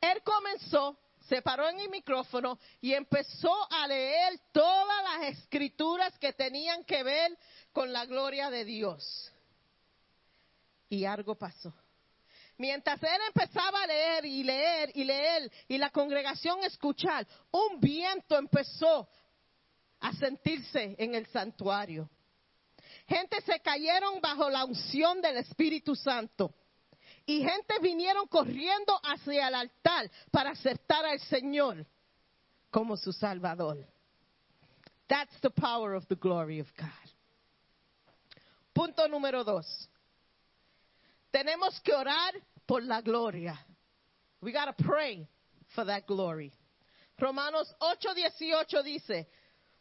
él comenzó, se paró en el micrófono y empezó a leer todas las escrituras que tenían que ver con la gloria de Dios. Y algo pasó. Mientras él empezaba a leer y leer y leer y la congregación escuchar, un viento empezó a sentirse en el santuario. Gente se cayeron bajo la unción del Espíritu Santo. Y gente vinieron corriendo hacia el altar para aceptar al Señor como su Salvador. That's the power of the glory of God. Punto número dos. Tenemos que orar por la gloria. We gotta pray for that glory. Romanos 8:18 dice,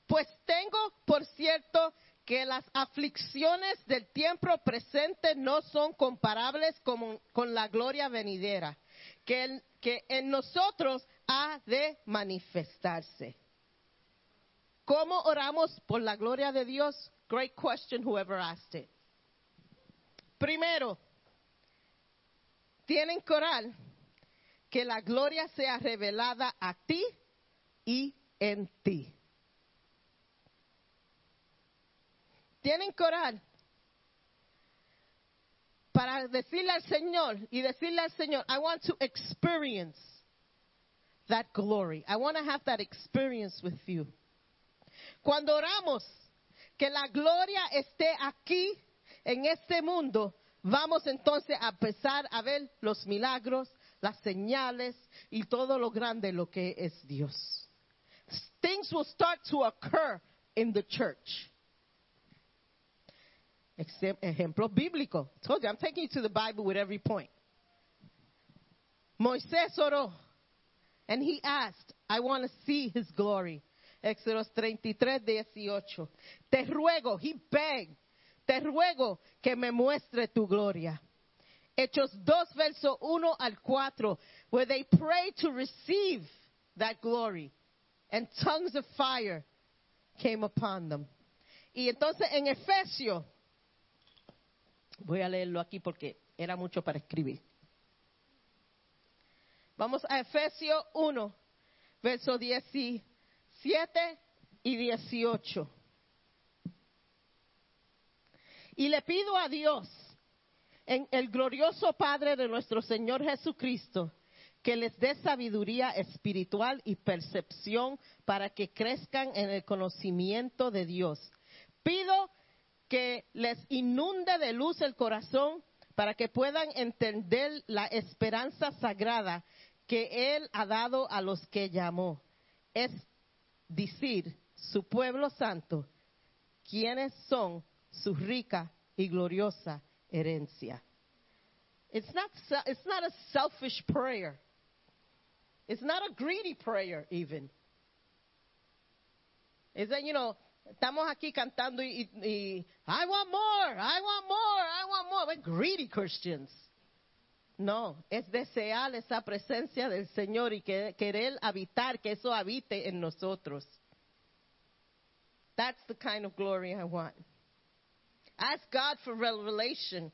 pues tengo por cierto que las aflicciones del tiempo presente no son comparables con, con la gloria venidera, que en, nosotros ha de manifestarse. ¿Cómo oramos por la gloria de Dios? Great question, whoever asked it. Primero, tienen que orar que la gloria sea revelada a ti y en ti. Tienen que orar para decirle al Señor y decirle al Señor, I want to experience that glory. I want to have that experience with you. Cuando oramos que la gloria esté aquí en este mundo, vamos entonces a empezar a ver los milagros, las señales y todo lo grande lo que es Dios. Things will start to occur in the church. Exe- Ejemplo bíblico. Told you, I'm taking you to the Bible with every point. Moisés oró, and he asked, I want to see his glory. Éxodo 33, 18. Te ruego, he begged, te ruego que me muestre tu gloria. Hechos 2, verso 1 al 4, where they pray to receive that glory, and tongues of fire came upon them. Y entonces en Efesios, voy a leerlo aquí porque era mucho para escribir. Vamos a Efesios 1, verso 17 y 18. Y le pido a Dios, en el glorioso Padre de nuestro Señor Jesucristo, que les dé sabiduría espiritual y percepción para que crezcan en el conocimiento de Dios. Pido que les inunde de luz el corazón para que puedan entender la esperanza sagrada que Él ha dado a los que llamó. Es decir, su pueblo santo, quienes son su rica y gloriosa herencia. It's not, it's not a selfish prayer. It's not a greedy prayer, even. It's that, you know, estamos aquí cantando y, y, I want more, I want more, I want more. We're greedy Christians. No, es desear esa presencia del Señor y que, querer habitar, que eso habite en nosotros. That's the kind of glory I want. Ask God for revelation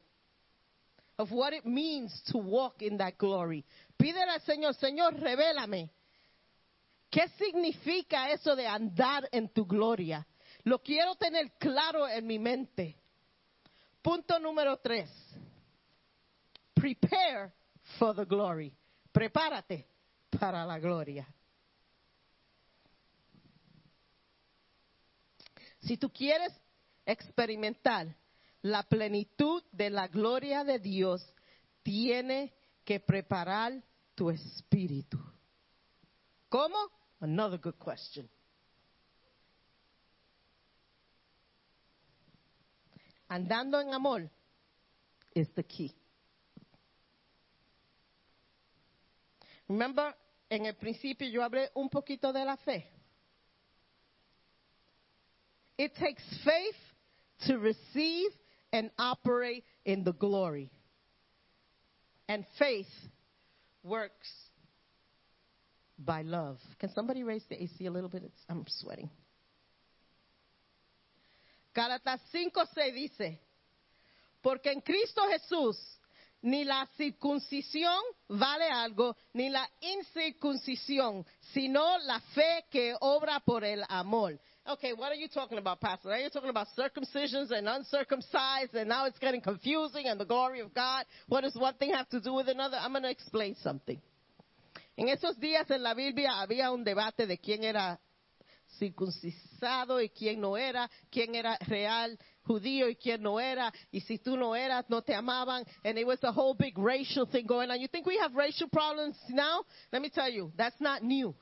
of what it means to walk in that glory. Pídele al Señor, Señor, revélame. ¿Qué significa eso de andar en tu gloria? Lo quiero tener claro en mi mente. Punto número tres. Prepare for the glory. Prepárate para la gloria. Si tú quieres experimentar la plenitud de la gloria de Dios, tiene que preparar tu espíritu. ¿Cómo? Another good question. Andando en amor is the key. Remember, en el principio yo hablé un poquito de la fe. It takes faith to receive and operate in the glory. And faith works by love. Can somebody raise the AC a little bit? It's, I'm sweating. Gálatas 5:6 dice, porque en Cristo Jesús ni la circuncisión vale algo, ni la incircuncisión, sino la fe que obra por el amor. Okay, what are you talking about, Pastor? Are you talking about circumcisions and uncircumcised, and now it's getting confusing and the glory of God? What does one thing have to do with another? I'm going to explain something. En esos días en la Biblia había un debate de quién era circuncisado y quién no era, quién era real judío y quién no era, y si tú no eras, no te amaban, and it was a whole big racial thing going on. You think we have racial problems now? Let me tell you, that's not new.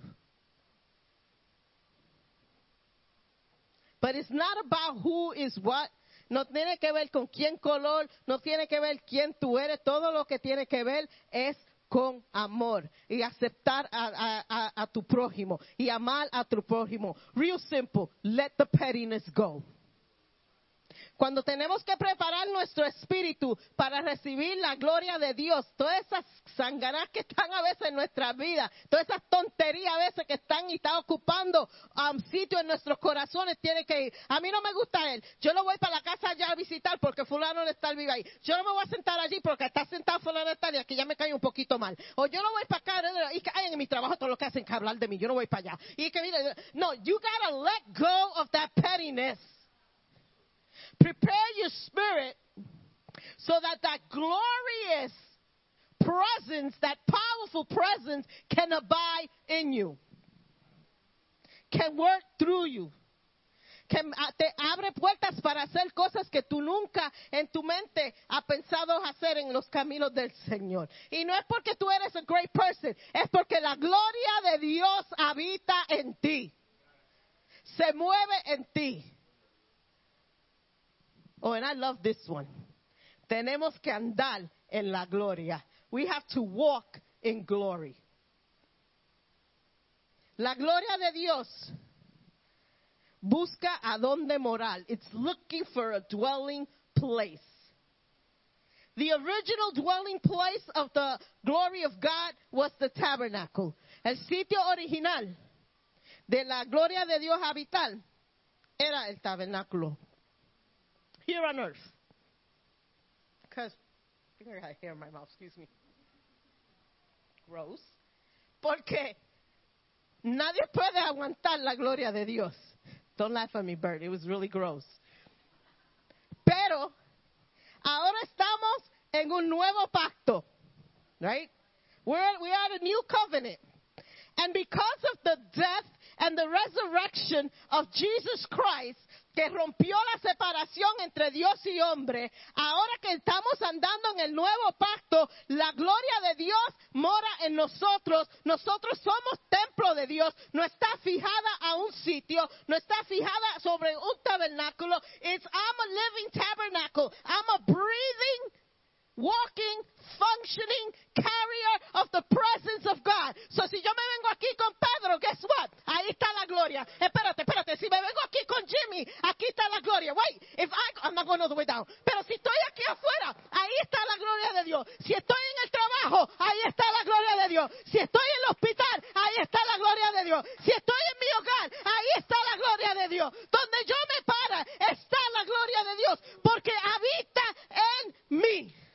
But it's not about who is what. No tiene que ver con quién color, no tiene que ver quién tú eres. Todo lo que tiene que ver es con amor y aceptar a, tu prójimo y amar a tu prójimo. Real simple. Let the pettiness go. Cuando tenemos que preparar nuestro espíritu para recibir la gloria de Dios, todas esas sanganas que están a veces en nuestra vida, todas esas tonterías a veces que están y están ocupando um, sitio en nuestros corazones, tiene que ir. A mí no me gusta él. Yo lo voy para la casa allá a visitar porque fulano no está vivo ahí. Yo no me voy a sentar allí porque está sentado fulano tal y aquí ya me cae un poquito mal. O yo no voy para acá y que ay, en mi trabajo todo lo que hacen que hablar de mí. Yo no voy para allá. Y que mire, no, you gotta let go of that pettiness. Prepare your spirit so that that glorious presence, that powerful presence can abide in you, can work through you. Que ah, te abre puertas para hacer cosas que tú nunca en tu mente has pensado hacer en los caminos del Señor. Y no es porque tú eres a great person, es porque la gloria de Dios habita en ti. Se mueve en ti. Oh, and I love this one. Tenemos que andar en la gloria. We have to walk in glory. La gloria de Dios busca a dónde morar. It's looking for a dwelling place. The original dwelling place of the glory of God was the tabernacle. El sitio original de la gloria de Dios habitar era el tabernáculo. Here on earth. Because I think I got hair in my mouth, excuse me. Gross. Porque nadie puede aguantar la gloria de Dios. Don't laugh at me, Bert. It was really gross. Pero ahora estamos en un nuevo pacto, right? We're, we are a new covenant. And because of the death and the resurrection of Jesus Christ, que rompió la separación entre Dios y hombre, ahora que estamos andando en el nuevo pacto, la gloria de Dios mora en nosotros. Nosotros somos templo de Dios. No está fijada a un sitio, no está fijada sobre un tabernáculo. It's I'm a living tabernacle. I'm a breathing walking, functioning carrier of the presence of God. So si yo me vengo aquí con Pedro, guess what? Ahí está la gloria. Espérate, espérate. Si me vengo aquí con Jimmy, aquí está la gloria. Wait, if I, I'm not going all the way down. Pero si estoy aquí afuera, ahí está la gloria de Dios. Si estoy en el trabajo, ahí está la gloria de Dios. Si estoy en el hospital, ahí está la gloria de Dios. Si estoy en mi hogar, ahí está la gloria de Dios. Donde yo me para, está la gloria de Dios. Porque habita en mí.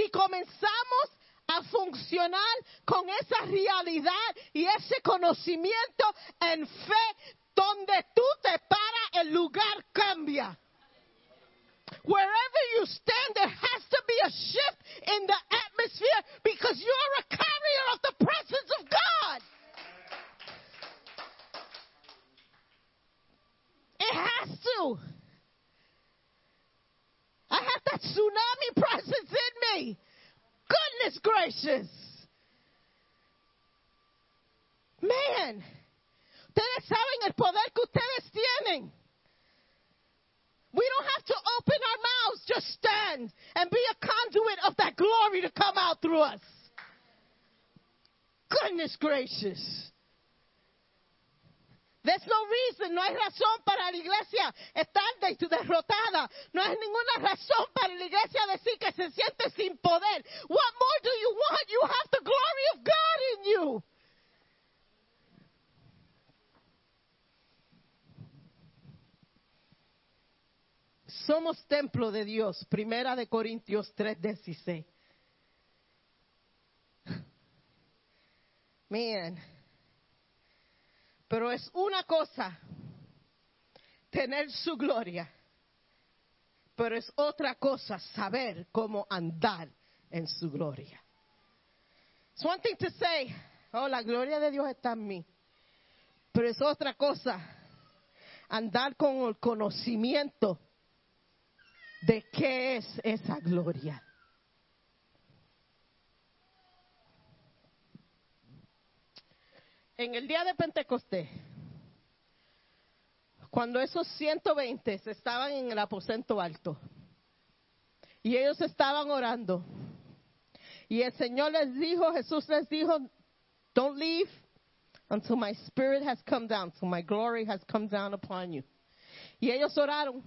si comenzamos a funcionar con esa realidad y ese conocimiento en fe, donde tú te paras, el lugar cambia. Wherever you stand, there has to be a shift in the atmosphere because you're a carrier of the presence of God. It has to. I have that tsunami presence in me. Goodness gracious. Man, ustedes saben el poder que ustedes tienen. We don't have to open our mouths, just stand and be a conduit of that glory to come out through us. Goodness gracious. There's no reason, no hay razón para la iglesia estar de- derrotada. No hay ninguna razón para la iglesia decir que se siente sin poder. What more do you want? You have the glory of God in you. somos templo de Dios. Primera de Corintios 3:16. Man. Pero es una cosa tener su gloria, pero es otra cosa saber cómo andar en su gloria. It's one thing to say, oh, la gloria de Dios está en mí, pero es otra cosa andar con el conocimiento de qué es esa gloria. En el día de Pentecostés, cuando esos 120 estaban en el aposento alto y ellos estaban orando, y el Señor les dijo, Jesús les dijo, don't leave until my spirit has come down, until my glory has come down upon you. Y ellos oraron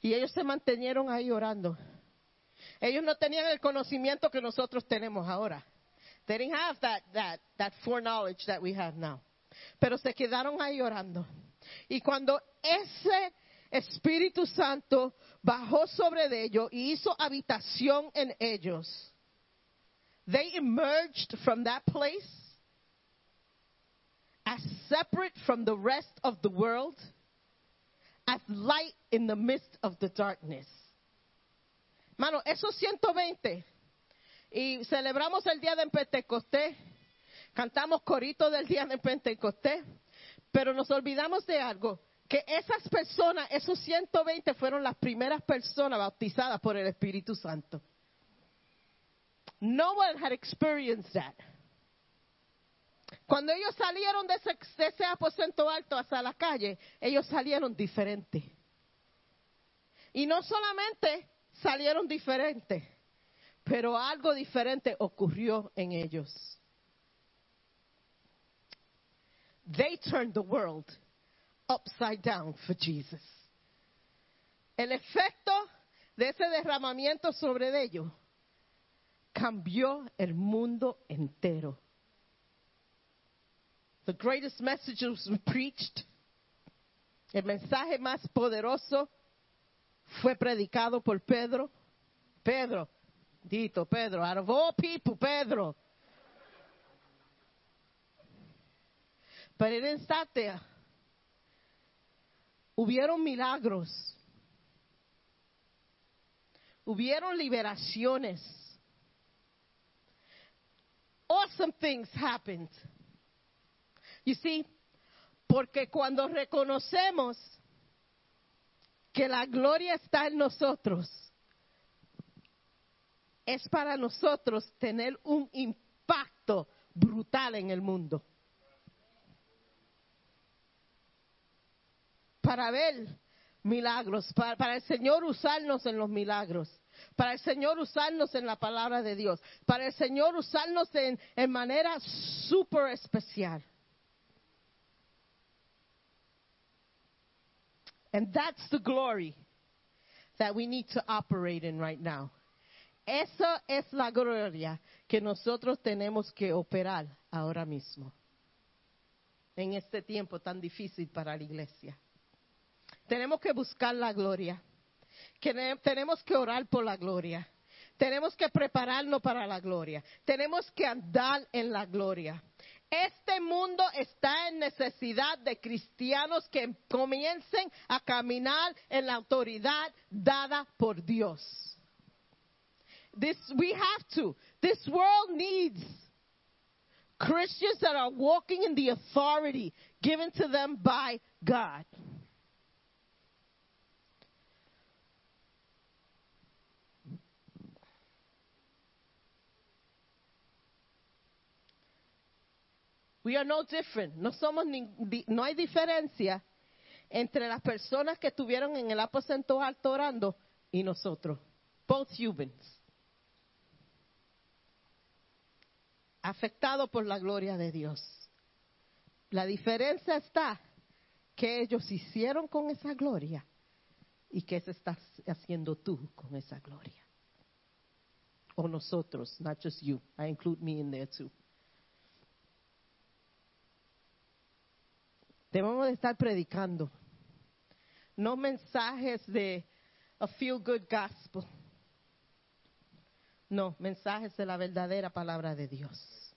y ellos se mantenieron ahí orando. Ellos no tenían el conocimiento que nosotros tenemos ahora. They didn't have that, that, foreknowledge that we have now. Pero se quedaron ahí orando. Y cuando ese Espíritu Santo bajó sobre ellos y hizo habitación en ellos, they emerged from that place as separate from the rest of the world, as light in the midst of the darkness. Mano, esos 120, y celebramos el día de Pentecostés, cantamos corito del día de Pentecostés, pero nos olvidamos de algo, que esas personas, esos 120 fueron las primeras personas bautizadas por el Espíritu Santo. No one had experienced that. Cuando ellos salieron de ese, aposento alto hasta la calle, ellos salieron diferentes. Y no solamente salieron diferentes, pero algo diferente ocurrió en ellos. They turned the world upside down for Jesus. El efecto de ese derramamiento sobre ellos cambió el mundo entero. The greatest message was preached. El mensaje más poderoso fue predicado por Pedro. Pedro, dito Pedro, out of all people, Pedro. Pero stop there. Hubieron milagros. Hubieron liberaciones. Awesome things happened. You see, porque cuando reconocemos que la gloria está en nosotros, es para nosotros tener un impacto brutal en el mundo. Para ver milagros, para, el Señor usarnos en los milagros, para el Señor usarnos en la palabra de Dios, para el Señor usarnos en, en manera súper especial. And that's the glory that we need to operate in right now. Esa es la gloria que nosotros tenemos que operar ahora mismo, en este tiempo tan difícil para la iglesia. Tenemos que buscar la gloria, tenemos que orar por la gloria, tenemos que prepararnos para la gloria, tenemos que andar en la gloria. Este mundo está en necesidad de cristianos que comiencen a caminar en la autoridad dada por Dios. This we have to. This world needs Christians that are walking in the authority given to them by God. We are no different. No somos ni, no hay diferencia entre las personas que estuvieron en el aposento alto orando y nosotros. Both humans. Afectados por la gloria de Dios. La diferencia está que ellos hicieron con esa gloria y que se está haciendo tú con esa gloria. O nosotros, not just you. I include me in there too. Debemos de estar predicando. No mensajes de, a feel good gospel. No, mensajes de la verdadera palabra de Dios.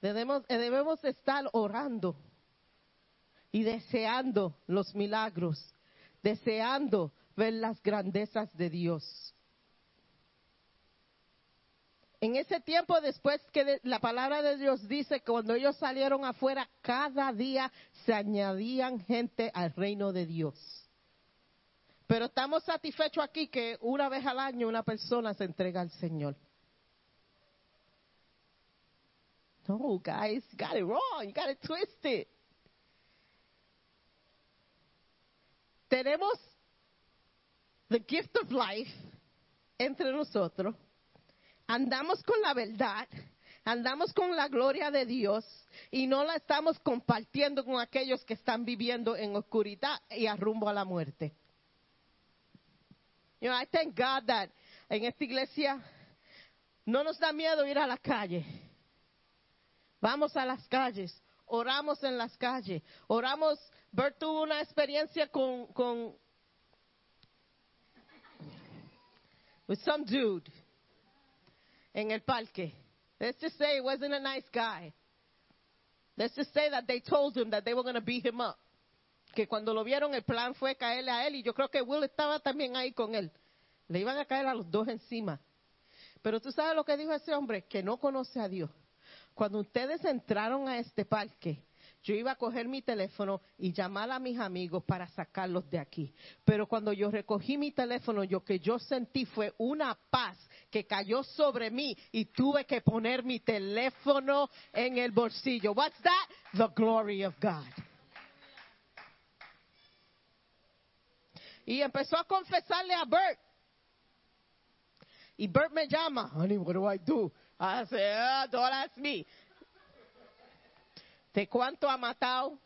Debemos, eh, debemos estar orando y deseando los milagros, deseando ver las grandezas de Dios. En ese tiempo después que la palabra de Dios dice cuando ellos salieron afuera, cada día se añadían gente al reino de Dios. Pero estamos satisfechos aquí que una vez al año una persona se entrega al Señor. No, guys, you got it wrong. You got it twisted. Tenemos the gift of life entre nosotros. Andamos con la verdad. Andamos con la gloria de Dios y no la estamos compartiendo con aquellos que están viviendo en oscuridad y a rumbo a la muerte. You I thank God that en esta iglesia no nos da miedo ir a la calle. Vamos a las calles, oramos en las calles, oramos. Bert tuvo una experiencia con, con with some dude en el parque. Let's just say he wasn't a nice guy. Let's just say that they told him that they were going to beat him up. Que cuando lo vieron el plan fue caerle a él y yo creo que Will estaba también ahí con él. Le iban a caer a los dos encima. Pero tú sabes lo que dijo ese hombre, que no conoce a Dios. Cuando ustedes entraron a este parque, yo iba a coger mi teléfono y llamar a mis amigos para sacarlos de aquí. Pero cuando yo recogí mi teléfono, lo que yo sentí fue una paz que cayó sobre mí y tuve que poner mi teléfono en el bolsillo. What's that? The glory of God. Y empezó a confesarle a Bert. Y Bert me llama, honey, what do I do? I said, ah, don't ask me. ¿De cuánto ha matado?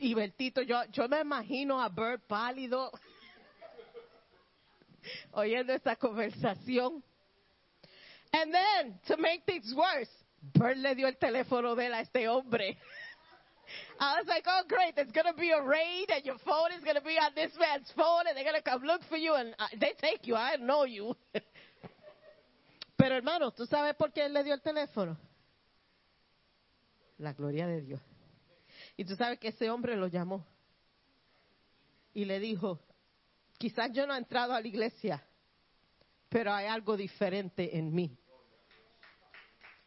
Y Bertito, yo, yo me imagino a Bert pálido oyendo esta conversación. And then, to make things worse, Bert le dio el teléfono de él a este hombre. I was like, oh, great, there's going to be a raid and your phone is going to be on this man's phone and they're going to come look for you and uh, they take you. I know you. Pero hermano, ¿tú sabes por qué él le dio el teléfono? La gloria de Dios. Y tú sabes que ese hombre lo llamó y le dijo, quizás yo no he entrado a la iglesia, pero hay algo diferente en mí.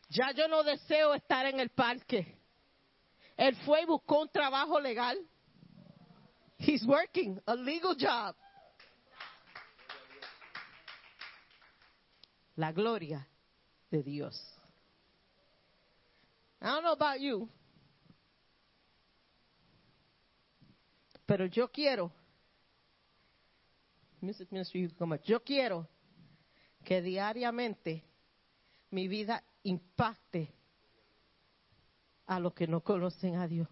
Ya yo no deseo estar en el parque. Él fue y buscó un trabajo legal. He's working a legal job. La gloria de Dios. I don't know about you, pero yo quiero, Music Ministry, you come yo quiero que diariamente mi vida impacte a los que no conocen a Dios.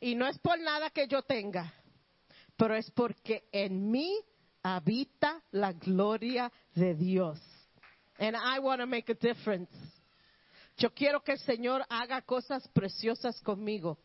Y no es por nada que yo tenga, pero es porque en mí habita la gloria de Dios. And I want to make a difference. Yo quiero que el Señor haga cosas preciosas conmigo.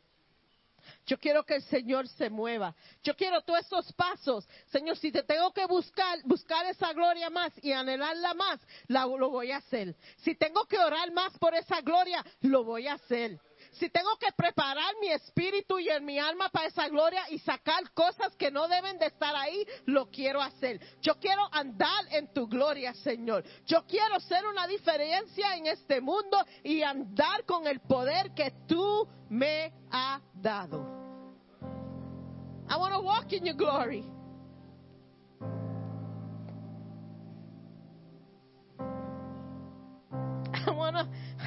Yo quiero que el Señor se mueva. Yo quiero todos esos pasos. Señor, si te tengo que buscar, buscar esa gloria más y anhelarla más, lo voy a hacer. Si tengo que orar más por esa gloria, lo voy a hacer. Si tengo que preparar mi espíritu y en mi alma para esa gloria y sacar cosas que no deben de estar ahí, lo quiero hacer. Yo quiero andar en tu gloria, Señor. Yo quiero ser una diferencia en este mundo y andar con el poder que tú me has dado. I want to walk in your glory.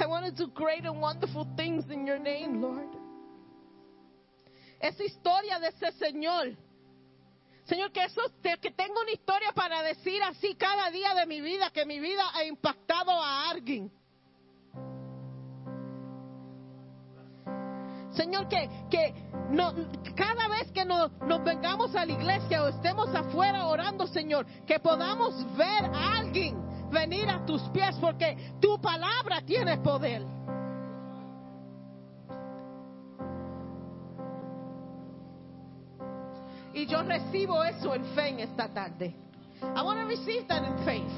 I want to do great and wonderful things in your name, Lord. Esa historia de ese Señor. Señor, que, eso, que tengo una historia para decir así cada día de mi vida, que mi vida ha impactado a alguien. Señor, que, que no, cada vez que nos, nos vengamos a la iglesia o estemos afuera orando, Señor, que podamos ver a alguien venir a tus pies, porque tu palabra tiene poder. recibo eso en fe en esta tarde. I want to receive that in faith.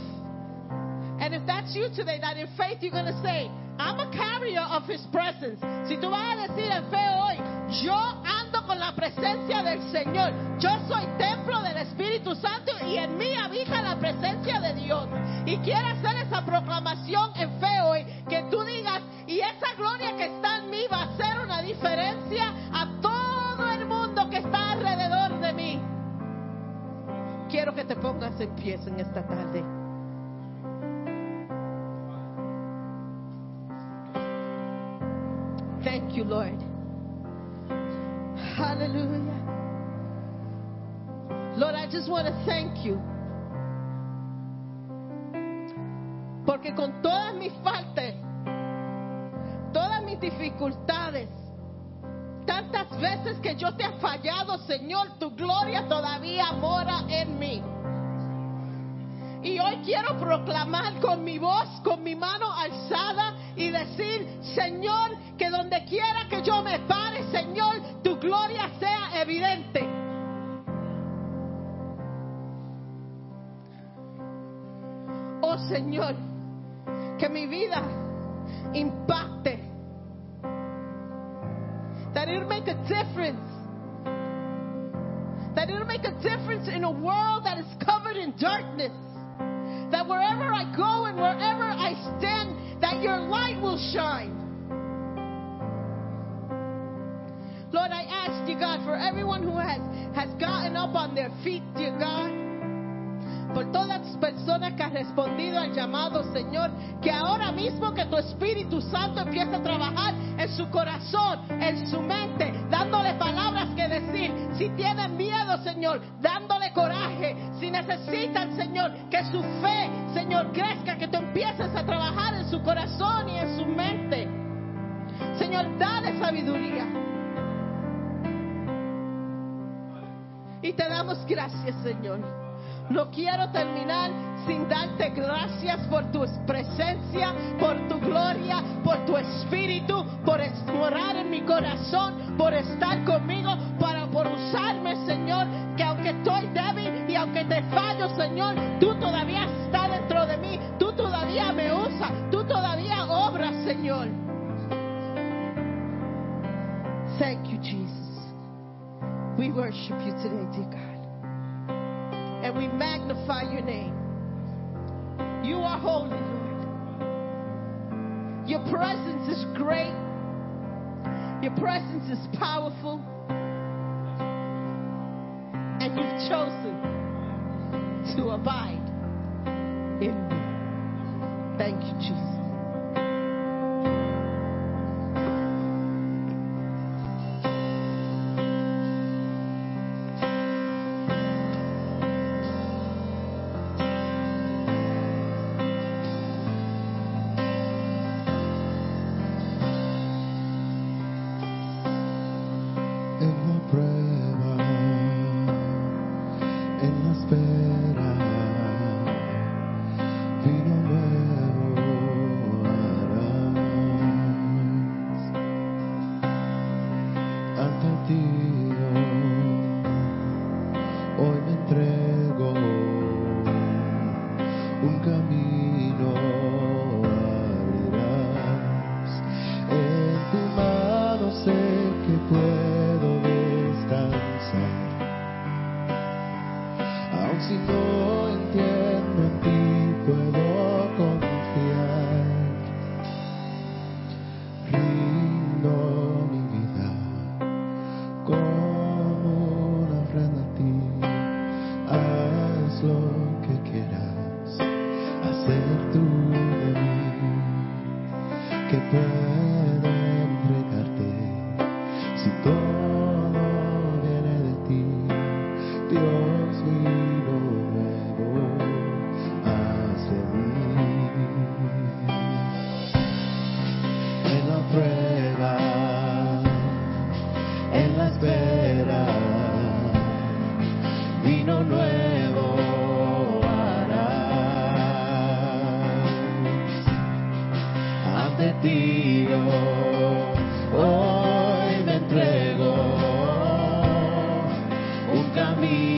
And if that's you today, that in faith you're going to say, I'm a carrier of His presence. Si tú vas a decir en fe hoy, yo ando la presencia del Señor. Yo soy templo del Espíritu Santo y en mí habita la presencia de Dios. Y quiero hacer esa proclamación en fe hoy, que tú digas, y esa gloria que está en mí va a hacer una diferencia a todo el mundo que está alrededor de mí. Quiero que te pongas en pies en esta tarde. Thank you, Lord. Hallelujah. Lord, I just want to thank you. Porque con todas mis faltas, todas mis dificultades, tantas veces que yo te he fallado, Señor, tu gloria todavía mora en mí. Y hoy quiero proclamar con mi voz, con mi mano alzada y decir, Señor, que donde quiera que yo me pare, Señor, tu gloria sea evidente. Oh Señor, que mi vida impacte. That it'll make a difference. That it'll make a difference in a world that is covered in darkness. That wherever I go and wherever I stand, that your light will shine. Lord, I ask, dear God, for everyone who has, has gotten up on their feet, dear God, por todas las personas que han respondido al llamado, Señor, que ahora mismo que tu Espíritu Santo empiece a trabajar en su corazón, en su mente, dándole palabras que decir. Si tienen miedo, Señor, dándole coraje. Si necesitan, Señor, que su fe, Señor, crezca, que tú empieces a trabajar en su corazón y en su mente. Señor, dale sabiduría. Y te damos gracias, Señor. No quiero terminar sin darte gracias por tu presencia, por tu gloria, por tu espíritu, por morar en mi corazón, por estar conmigo, para por usarme, Señor, que aunque estoy débil y aunque te fallo, Señor, tú todavía estás dentro de mí, tú todavía me usas, tú todavía obras, Señor. Thank you, Jesus. We worship you today, dear God and we magnify your name. You are holy, Lord. Your presence is great. Your presence is powerful. And you've chosen to abide in me. Thank you, Jesus. me.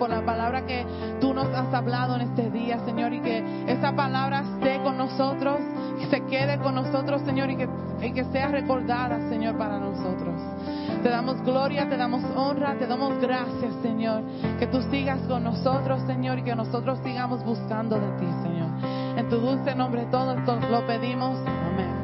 Por la palabra que tú nos has hablado en este día, Señor, y que esa palabra esté con nosotros, que se quede con nosotros, Señor, y que, sea recordada, Señor, para nosotros. Te damos gloria, te damos honra, te damos gracias, Señor. Que tú sigas con nosotros, Señor, y que nosotros sigamos buscando de ti, Señor. En tu dulce nombre todo esto lo pedimos. Amén.